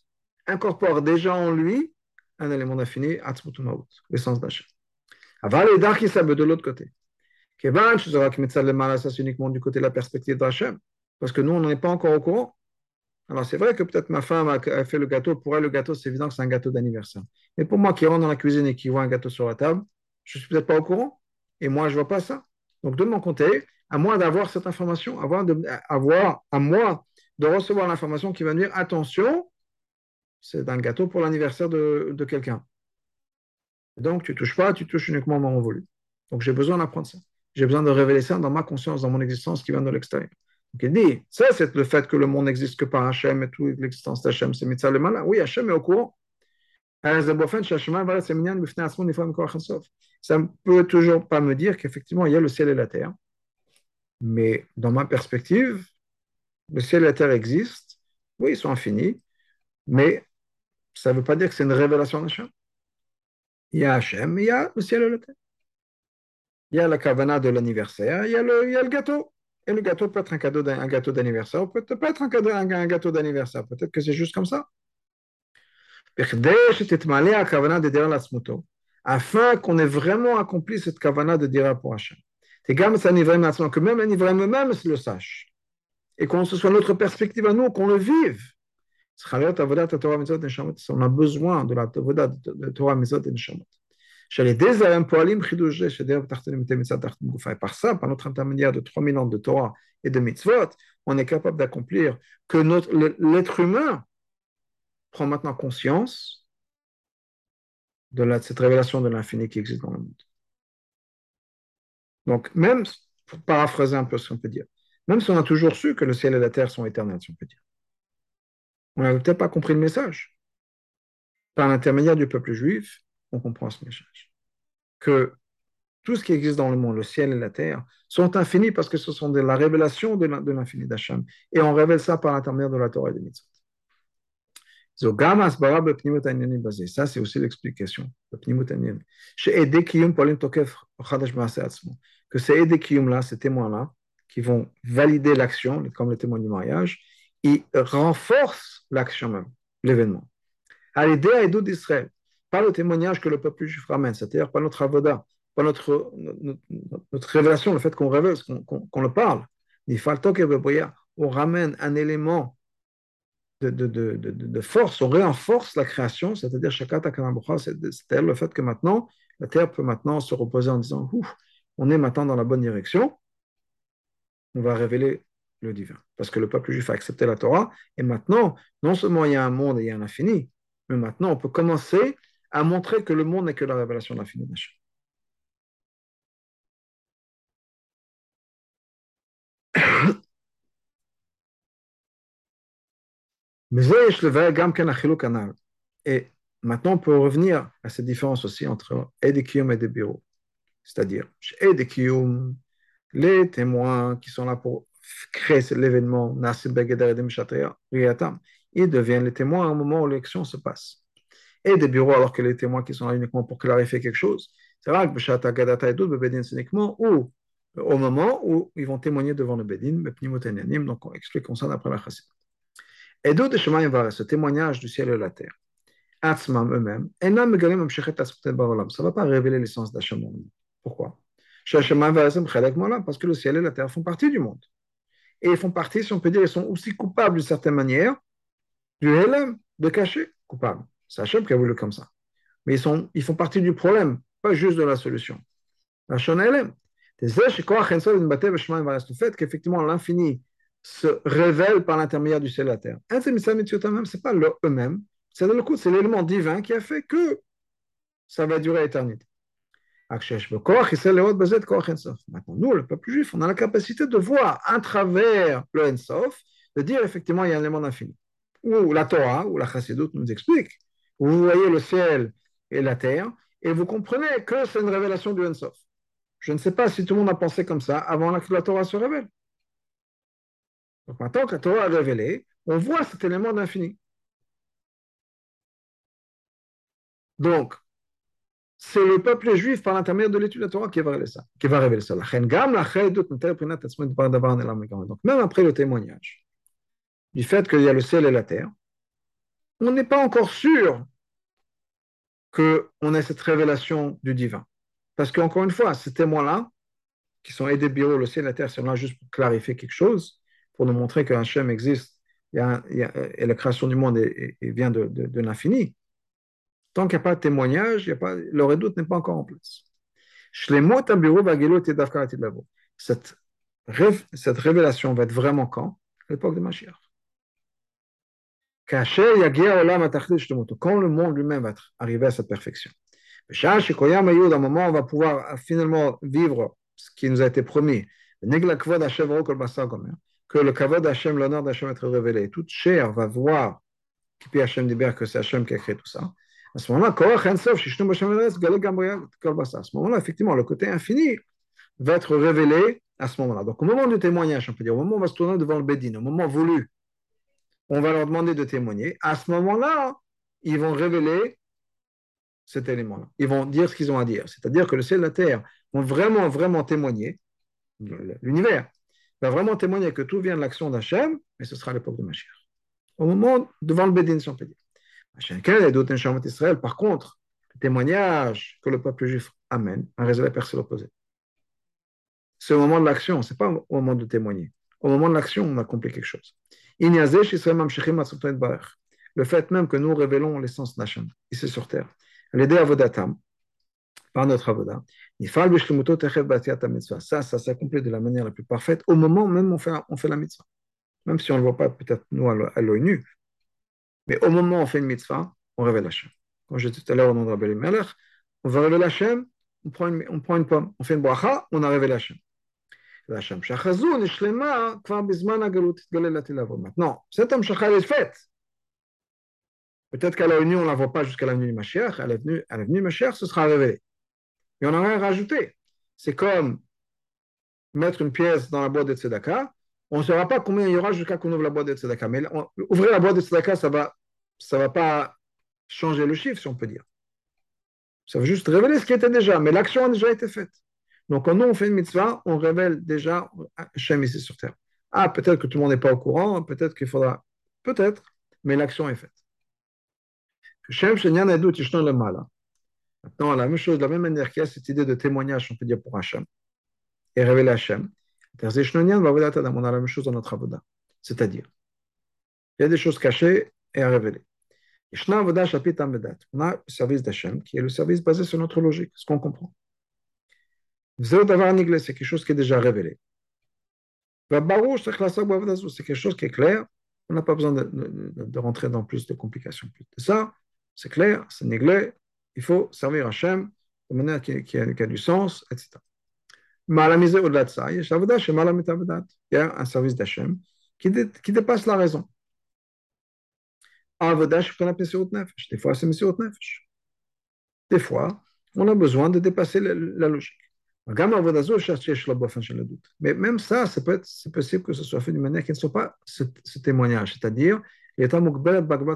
incorpore déjà en lui un élément d'infini, l'essence d'Hachem. Aval et Dar qui de l'autre côté. Kevan, je saurais que ça c'est uniquement du côté de la perspective d'Hachem, parce que nous, on n'en est pas encore au courant. Alors, c'est vrai que peut-être ma femme a fait le gâteau. Pour elle, le gâteau, c'est évident que c'est un gâteau d'anniversaire. Mais pour moi qui rentre dans la cuisine et qui voit un gâteau sur la table, je ne suis peut-être pas au courant. Et moi, je ne vois pas ça. Donc, de mon côté, à moi d'avoir cette information, avoir, de, avoir à moi de recevoir l'information qui va me dire attention, c'est un gâteau pour l'anniversaire de quelqu'un. Donc, tu ne touches pas, tu touches uniquement au moment voulu. Donc, j'ai besoin d'apprendre ça. J'ai besoin de révéler ça dans ma conscience, dans mon existence qui vient de l'extérieur. Donc, il dit, ça, c'est le fait que le monde n'existe que par Hachem et toute l'existence d'Hachem, c'est Mitzvah le malin. Oui, Hachem est au courant. Ça ne peut toujours pas me dire qu'effectivement, il y a le ciel et la terre. Mais dans ma perspective, le ciel et la terre existent. Oui, ils sont infinis. Mais ça ne veut pas dire que c'est une révélation d'Hachem. Il y a Hachem, il y a le ciel la. Il y a la kavana de l'anniversaire, il, y a le, gâteau. Et le gâteau peut être un, cadeau un gâteau d'anniversaire, peut peut être un, cadeau, un, gâteau d'anniversaire. Peut-être que c'est juste comme ça. Afin qu'on ait vraiment accompli cette kavana de dire pour Hachem. Que même un ivraim même le sache. Et qu'on ce soit notre perspective à nous, qu'on le vive. On a besoin de la Torah Mitzvot et Neshamot. Et par ça, par notre intermédiaire de 3000 ans de Torah et de mitzvot, on est capable d'accomplir que l'être humain prend maintenant conscience de cette révélation de l'infini qui existe dans le monde. Donc, même, pour paraphraser un peu ce qu'on peut dire, même si on a toujours su que le ciel et la terre sont éternels, si on peut dire, on n'a peut-être pas compris le message. Par l'intermédiaire du peuple juif, on comprend ce message. Que tout ce qui existe dans le monde, le ciel et la terre, sont infinis parce que ce sont de la révélation de l'infini d'Hachem. Et on révèle ça par l'intermédiaire de la Torah et des mitzvot. Ça, c'est aussi l'explication. Que ces Edekiyum-là, ces témoins-là, qui vont valider l'action, comme le témoin du mariage, ils renforcent l'action même, l'événement. À l'idée à d'Israël, par le témoignage que le peuple juif ramène, c'est-à-dire par notre avoda, par notre, notre, révélation, le fait qu'on révèle, qu'on le parle. On ramène un élément de, de, de, force, on renforce la création, c'est-à-dire c'est-à-dire le fait que maintenant, la terre peut maintenant se reposer en disant on est maintenant dans la bonne direction, on va révéler le divin. Parce que le peuple juif a accepté la Torah, et maintenant, non seulement il y a un monde et il y a un infini, mais maintenant on peut commencer à montrer que le monde n'est que la révélation de l'infini d'Hachem. Et maintenant, on peut revenir à cette différence aussi entre Edekiyum et Debiru. C'est-à-dire, chez Edekiyum, les témoins qui sont là pour créer l'événement, ils deviennent les témoins au moment où l'élection se passe et des bureaux alors que les témoins qui sont là uniquement pour clarifier quelque chose. C'est vrai que c'est uniquement où, au moment où ils vont témoigner devant le Bedin, donc on explique ça d'après la chassid. Et d'autres chemins, ce témoignage du ciel et de la terre, eux-mêmes, ça ne va pas révéler l'essence d'Hachem Pourquoi? Parce que le ciel et la terre font partie du monde. Et ils font partie, si on peut dire, ils sont aussi coupables d'une certaine manière du Helem, de cacher, coupables. C'est Hachem qui a voulu comme ça. Mais ils, sont, ils font partie du problème, pas juste de la solution. Le fait qu'effectivement l'infini se révèle par l'intermédiaire du ciel et de la terre. Ce n'est pas eux-mêmes, c'est l'élément divin qui a fait que ça va durer l'éternité. Maintenant, nous, le peuple juif, on a la capacité de voir à travers le Ensof, de dire effectivement il y a un élément d'infini. ou la Torah, ou la Chassidut nous explique. Vous voyez le ciel et la terre, et vous comprenez que c'est une révélation du Ensof. Je ne sais pas si tout le monde a pensé comme ça avant que la Torah se révèle. Maintenant que la Torah est révélée, on voit cet élément d'infini. Donc, c'est le peuple juif par l'intermédiaire de l'étude de la Torah qui va révéler ça. Qui va révéler ça. Donc, même après le témoignage du fait qu'il y a le ciel et la terre, on n'est pas encore sûr qu'on ait cette révélation du divin. Parce qu'encore une fois, ces témoins-là, qui sont aidés bureau, le ciel et la terre, sont là juste pour clarifier quelque chose, pour nous montrer qu'un Hachem existe et la création du monde vient de, l'infini. Tant qu'il n'y a pas de témoignage, il y a pas, le doute n'est pas encore en place. Cette, cette révélation va être vraiment quand? À l'époque de Mashiach. Quand le monde lui-même va arriver à sa perfection. À un moment, on va pouvoir finalement vivre ce qui nous a été promis. Que le kavod d'Hachem, l'honneur d'Hachem être révélé. Toute chair va voir que c'est Hachem qui a créé tout ça. À ce moment-là, à ce moment-là, effectivement, le côté infini va être révélé à ce moment-là. Donc, au moment du témoignage, on peut dire, au moment où on va se tourner devant le Bédine, au moment voulu, on va leur demander de témoigner. À ce moment-là, ils vont révéler cet élément-là. Ils vont dire ce qu'ils ont à dire. C'est-à-dire que le ciel et la terre vont vraiment, vraiment témoigner, l'univers va vraiment témoigner que tout vient de l'action d'Hachem, mais ce sera l'époque de Mashiach. Au moment, devant le Bédine, on peut dire. Par contre, le témoignage que le peuple juif amène a réservé personne l'opposé. C'est au moment de l'action, ce n'est pas au moment de témoigner. Au moment de l'action, on accomplit quelque chose. Le fait même que nous révélons l'essence d'Hachem, ici sur terre, l'aider à Vodatam, par notre avoda, ça, ça s'accomplit de la manière la plus parfaite au moment même où on fait, on fait la mitzvah. Même si on ne le voit pas peut-être nous à l'œil nu, mais au moment où on fait une mitzvah, on révèle Hachem. Je disais tout à l'heure au nom de Rabbi Melech, on va révéler Hachem, on prend, une, on prend une pomme, on fait une bracha, on a révélé Hachem. Maintenant, cette Amshacha est faite. Peut-être qu'à l'œil nu, on ne la voit pas jusqu'à la venue du Mashiach. À la venue, à la venue Mashiach, ce sera révélé. Et on n'a rien rajouté. C'est comme mettre une pièce dans la boîte de Tzedaka. On ne saura pas combien il y aura jusqu'à qu'on ouvre la boîte de Tzedaka. Mais ouvrir la boîte de Tzedaka, ça ne va, ça va pas changer le chiffre, si on peut dire. Ça va juste révéler ce qui était déjà. Mais l'action a déjà été faite. Donc, quand nous, on fait une mitzvah, on révèle déjà Hachem ici sur terre. Ah, peut-être que tout le monde n'est pas au courant, peut-être qu'il faudra. Peut-être, mais l'action est faite. Maintenant, la même chose, de la même manière qu'il y a cette idée de témoignage, on peut dire pour Hachem, et révéler Hachem, on a la même chose dans notre avoda. C'est-à-dire, il y a des choses cachées et à révéler. On a le service d'Hachem, qui est le service basé sur notre logique, ce qu'on comprend. C'est quelque chose qui est déjà révélé. C'est quelque chose qui est clair. On n'a pas besoin de, rentrer dans plus de complications. Ça, c'est clair, c'est néglé, il faut servir Hachem de manière qui a, du sens, etc. Au-delà il y a un service d'Hachem qui, qui dépasse la raison. Des fois, c'est Des fois, on a besoin de dépasser la, la logique. Mais même ça, c'est possible que ce soit fait d'une manière qui ne soit pas ce, témoignage. C'est-à-dire, il y a un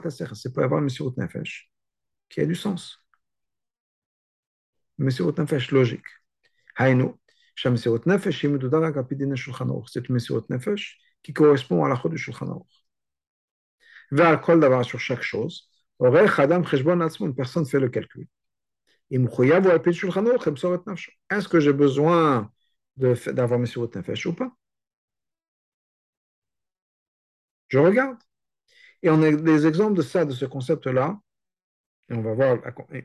c'est peut avoir Messirut Nefesh qui a du sens. Messirut Nefesh logique. Shamserot Nefesh est Shulchan qui correspond à la du Shulchan Aruch. Vers Kol Davar sur chaque chose, une personne fait le calcul. Est-ce que j'ai besoin d'avoir Meserot Nefesh ou pas Je regarde. Et on a des exemples de ça, de ce concept-là. Et on va voir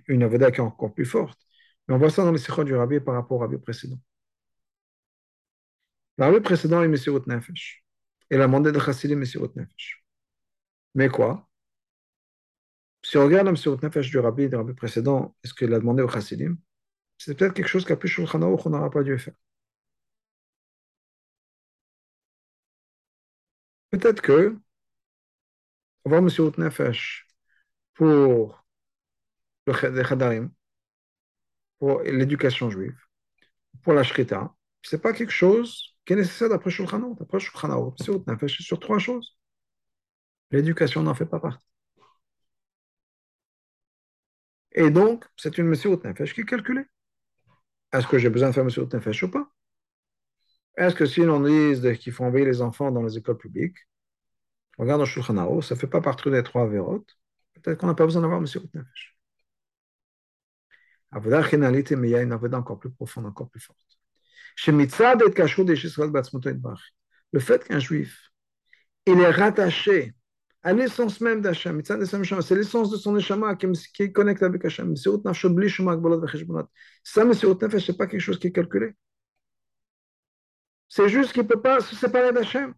une avoda qui est encore plus forte. Mais on voit ça dans les sikhot du rabbi par rapport au rabbi précédent. Le rabbi précédent est Messirut Nefesh. Il a demandé de Chassidim Messirut Nefesh. Mais quoi? Si on regarde le Messirut Nefesh du rabbi du rabbi précédent, est-ce qu'il a demandé au Chassidim C'est peut-être quelque chose qu'a pu Shulchan qu'on n'aura pas dû faire. Peut-être que avoir Messiot Nefesh pour le Khadarim, pour l'éducation juive, pour la Shrita, ce n'est pas quelque chose qui est nécessaire d'après Shulchan Aruch? D'après Shulchan Aruch, Nefesh, sur trois choses. L'éducation n'en fait pas partie. Et donc, c'est une Messiot Nefesh qui est calculée. Est-ce que j'ai besoin de faire Messiot Nefesh ou pas? Est-ce que si l'on dit qu'il faut envoyer les enfants dans les écoles publiques, regarde dans Shulchan Aruch, ça ne fait pas partie des trois vérotes, peut-être qu'on n'a pas besoin d'avoir Messiot Nefesh. Avodah Chinalite, mais il y a une avodah encore plus profonde, encore plus forte. Le fait qu'un juif, il est rattaché à l'essence même d'Hachem. C'est l'essence de son neshama qui, est connecté avec Hachem. Ça, Mesiut Nefesh, ce n'est pas quelque chose qui est calculé. C'est juste qu'il ne peut pas se séparer d'Hachem.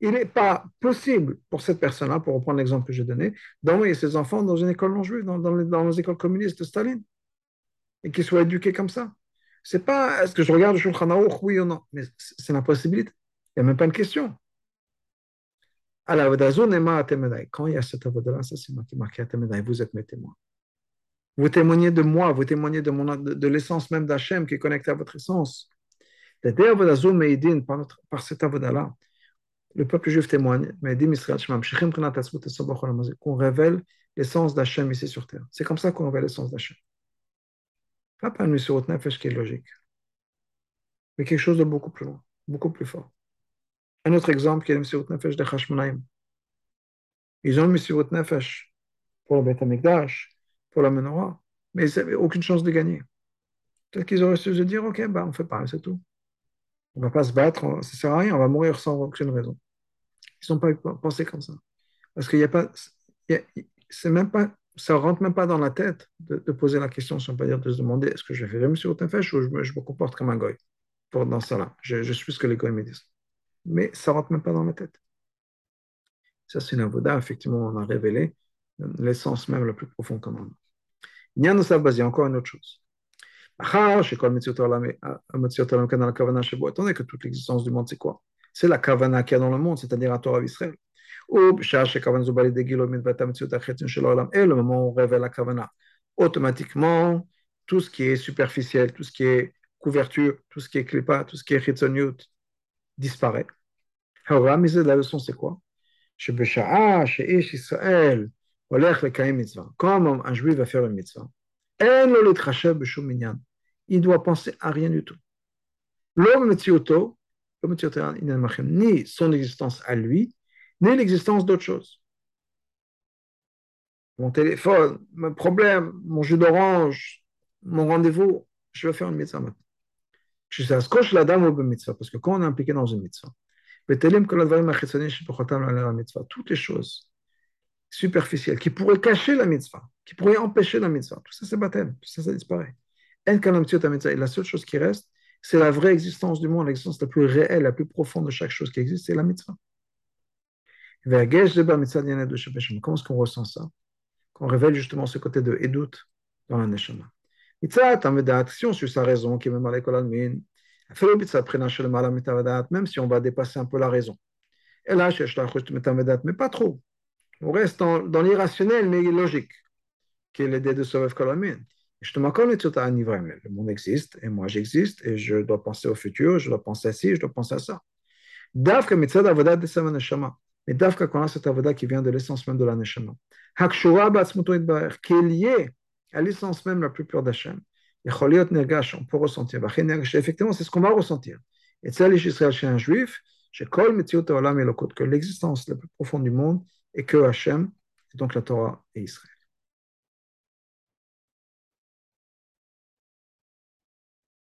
Il n'est pas possible pour cette personne-là, pour reprendre l'exemple que j'ai donné, d'envoyer ses enfants dans une école non juive, dans, les, dans les écoles communistes de Staline, et qu'ils soient éduqués comme ça. C'est pas est-ce que je regarde le Shulchan oui ou non, mais c'est la possibilité. Il n'y a même pas une question. Quand il y a cette avodah-là, ça c'est marqué à vous êtes mes témoins. Vous témoignez de moi, vous témoignez de, l'essence même d'Hachem qui est connectée à votre essence. Par, par cette avodah-là, le peuple juif témoigne, qu'on révèle l'essence d'Hachem ici sur terre. C'est comme ça qu'on révèle l'essence d'Hachem. Pas par une mission nefesh qui est logique, mais quelque chose de beaucoup plus loin, beaucoup plus fort. Un autre exemple qui est le Messirut Nefesh de Hashmonaim. Ils ont le Messirut Nefesh pour le Beth Amikdash, pour la menorah, mais ils n'avaient aucune chance de gagner. Peut-être qu'ils auraient su se dire, OK, bah, on fait pas, c'est tout. On ne va pas se battre, ça ne sert à rien, on va mourir sans aucune raison. Ils n'ont pas pensé comme ça. Parce qu'il n'y a pas. c'est même pas ça ne rentre même pas dans la tête de, poser la question, on peut dire, de se demander est-ce que je fais le sur Nefesh ou je me, comporte comme un goy pour, dans ça là. Je, suis ce que les goy me disent mais ça ne rentre même pas dans la tête. Ça, c'est une avoda, effectivement, on a révélé l'essence même la plus profonde qu'on a. Il y a encore une autre chose. Attendez que toute l'existence du monde, c'est quoi? C'est la kavana qu'il y a dans le monde, c'est-à-dire la Torah d'Israël. Et le moment où on révèle la kavana, automatiquement, tout ce qui est superficiel, tout ce qui est couverture, tout ce qui est klipa, tout ce qui est chitzoniut, disparaît. La leçon, c'est quoi? Comme un juif va faire une mitzvah, il doit penser à rien du tout. Ni son existence à lui, ni l'existence d'autre chose. Mon téléphone, mon problème, mon jus d'orange, mon rendez-vous, je vais faire une mitzvah maintenant. Parce que quand on est impliqué dans une mitzvah, toutes les choses superficielles qui pourraient cacher la mitzvah, qui pourraient empêcher la mitzvah, tout ça c'est baptême, tout ça ça disparaît. Et la seule chose qui reste, c'est la vraie existence du monde, l'existence la plus réelle, la plus profonde de chaque chose qui existe, c'est la mitzvah. Comment est-ce qu'on ressent ça? Qu'on révèle justement ce côté de Edut dans la Neshama. Si on suit sa raison, qui même à même si on va dépasser un peu la raison. Et là, mais pas trop. On reste dans, l'irrationnel, mais logique, qui est l'idée de Sovev Kolamin. Le monde existe, et moi j'existe, et je dois penser au futur, je dois penser à ci, je dois penser à ça. Davka mitzad avodat neshama. Mais Davka, quand cette avodat qui vient de l'essence même de la neshama. Hakshura batzmuto itbaer, qui est liée à l'essence même la plus pure d'Hachem. On peut ressentir. Effectivement, c'est ce qu'on va ressentir. Et c'est Israël chez un juif, chez Kol que l'existence la plus profonde du monde est que Hachem, et donc la Torah et Israël.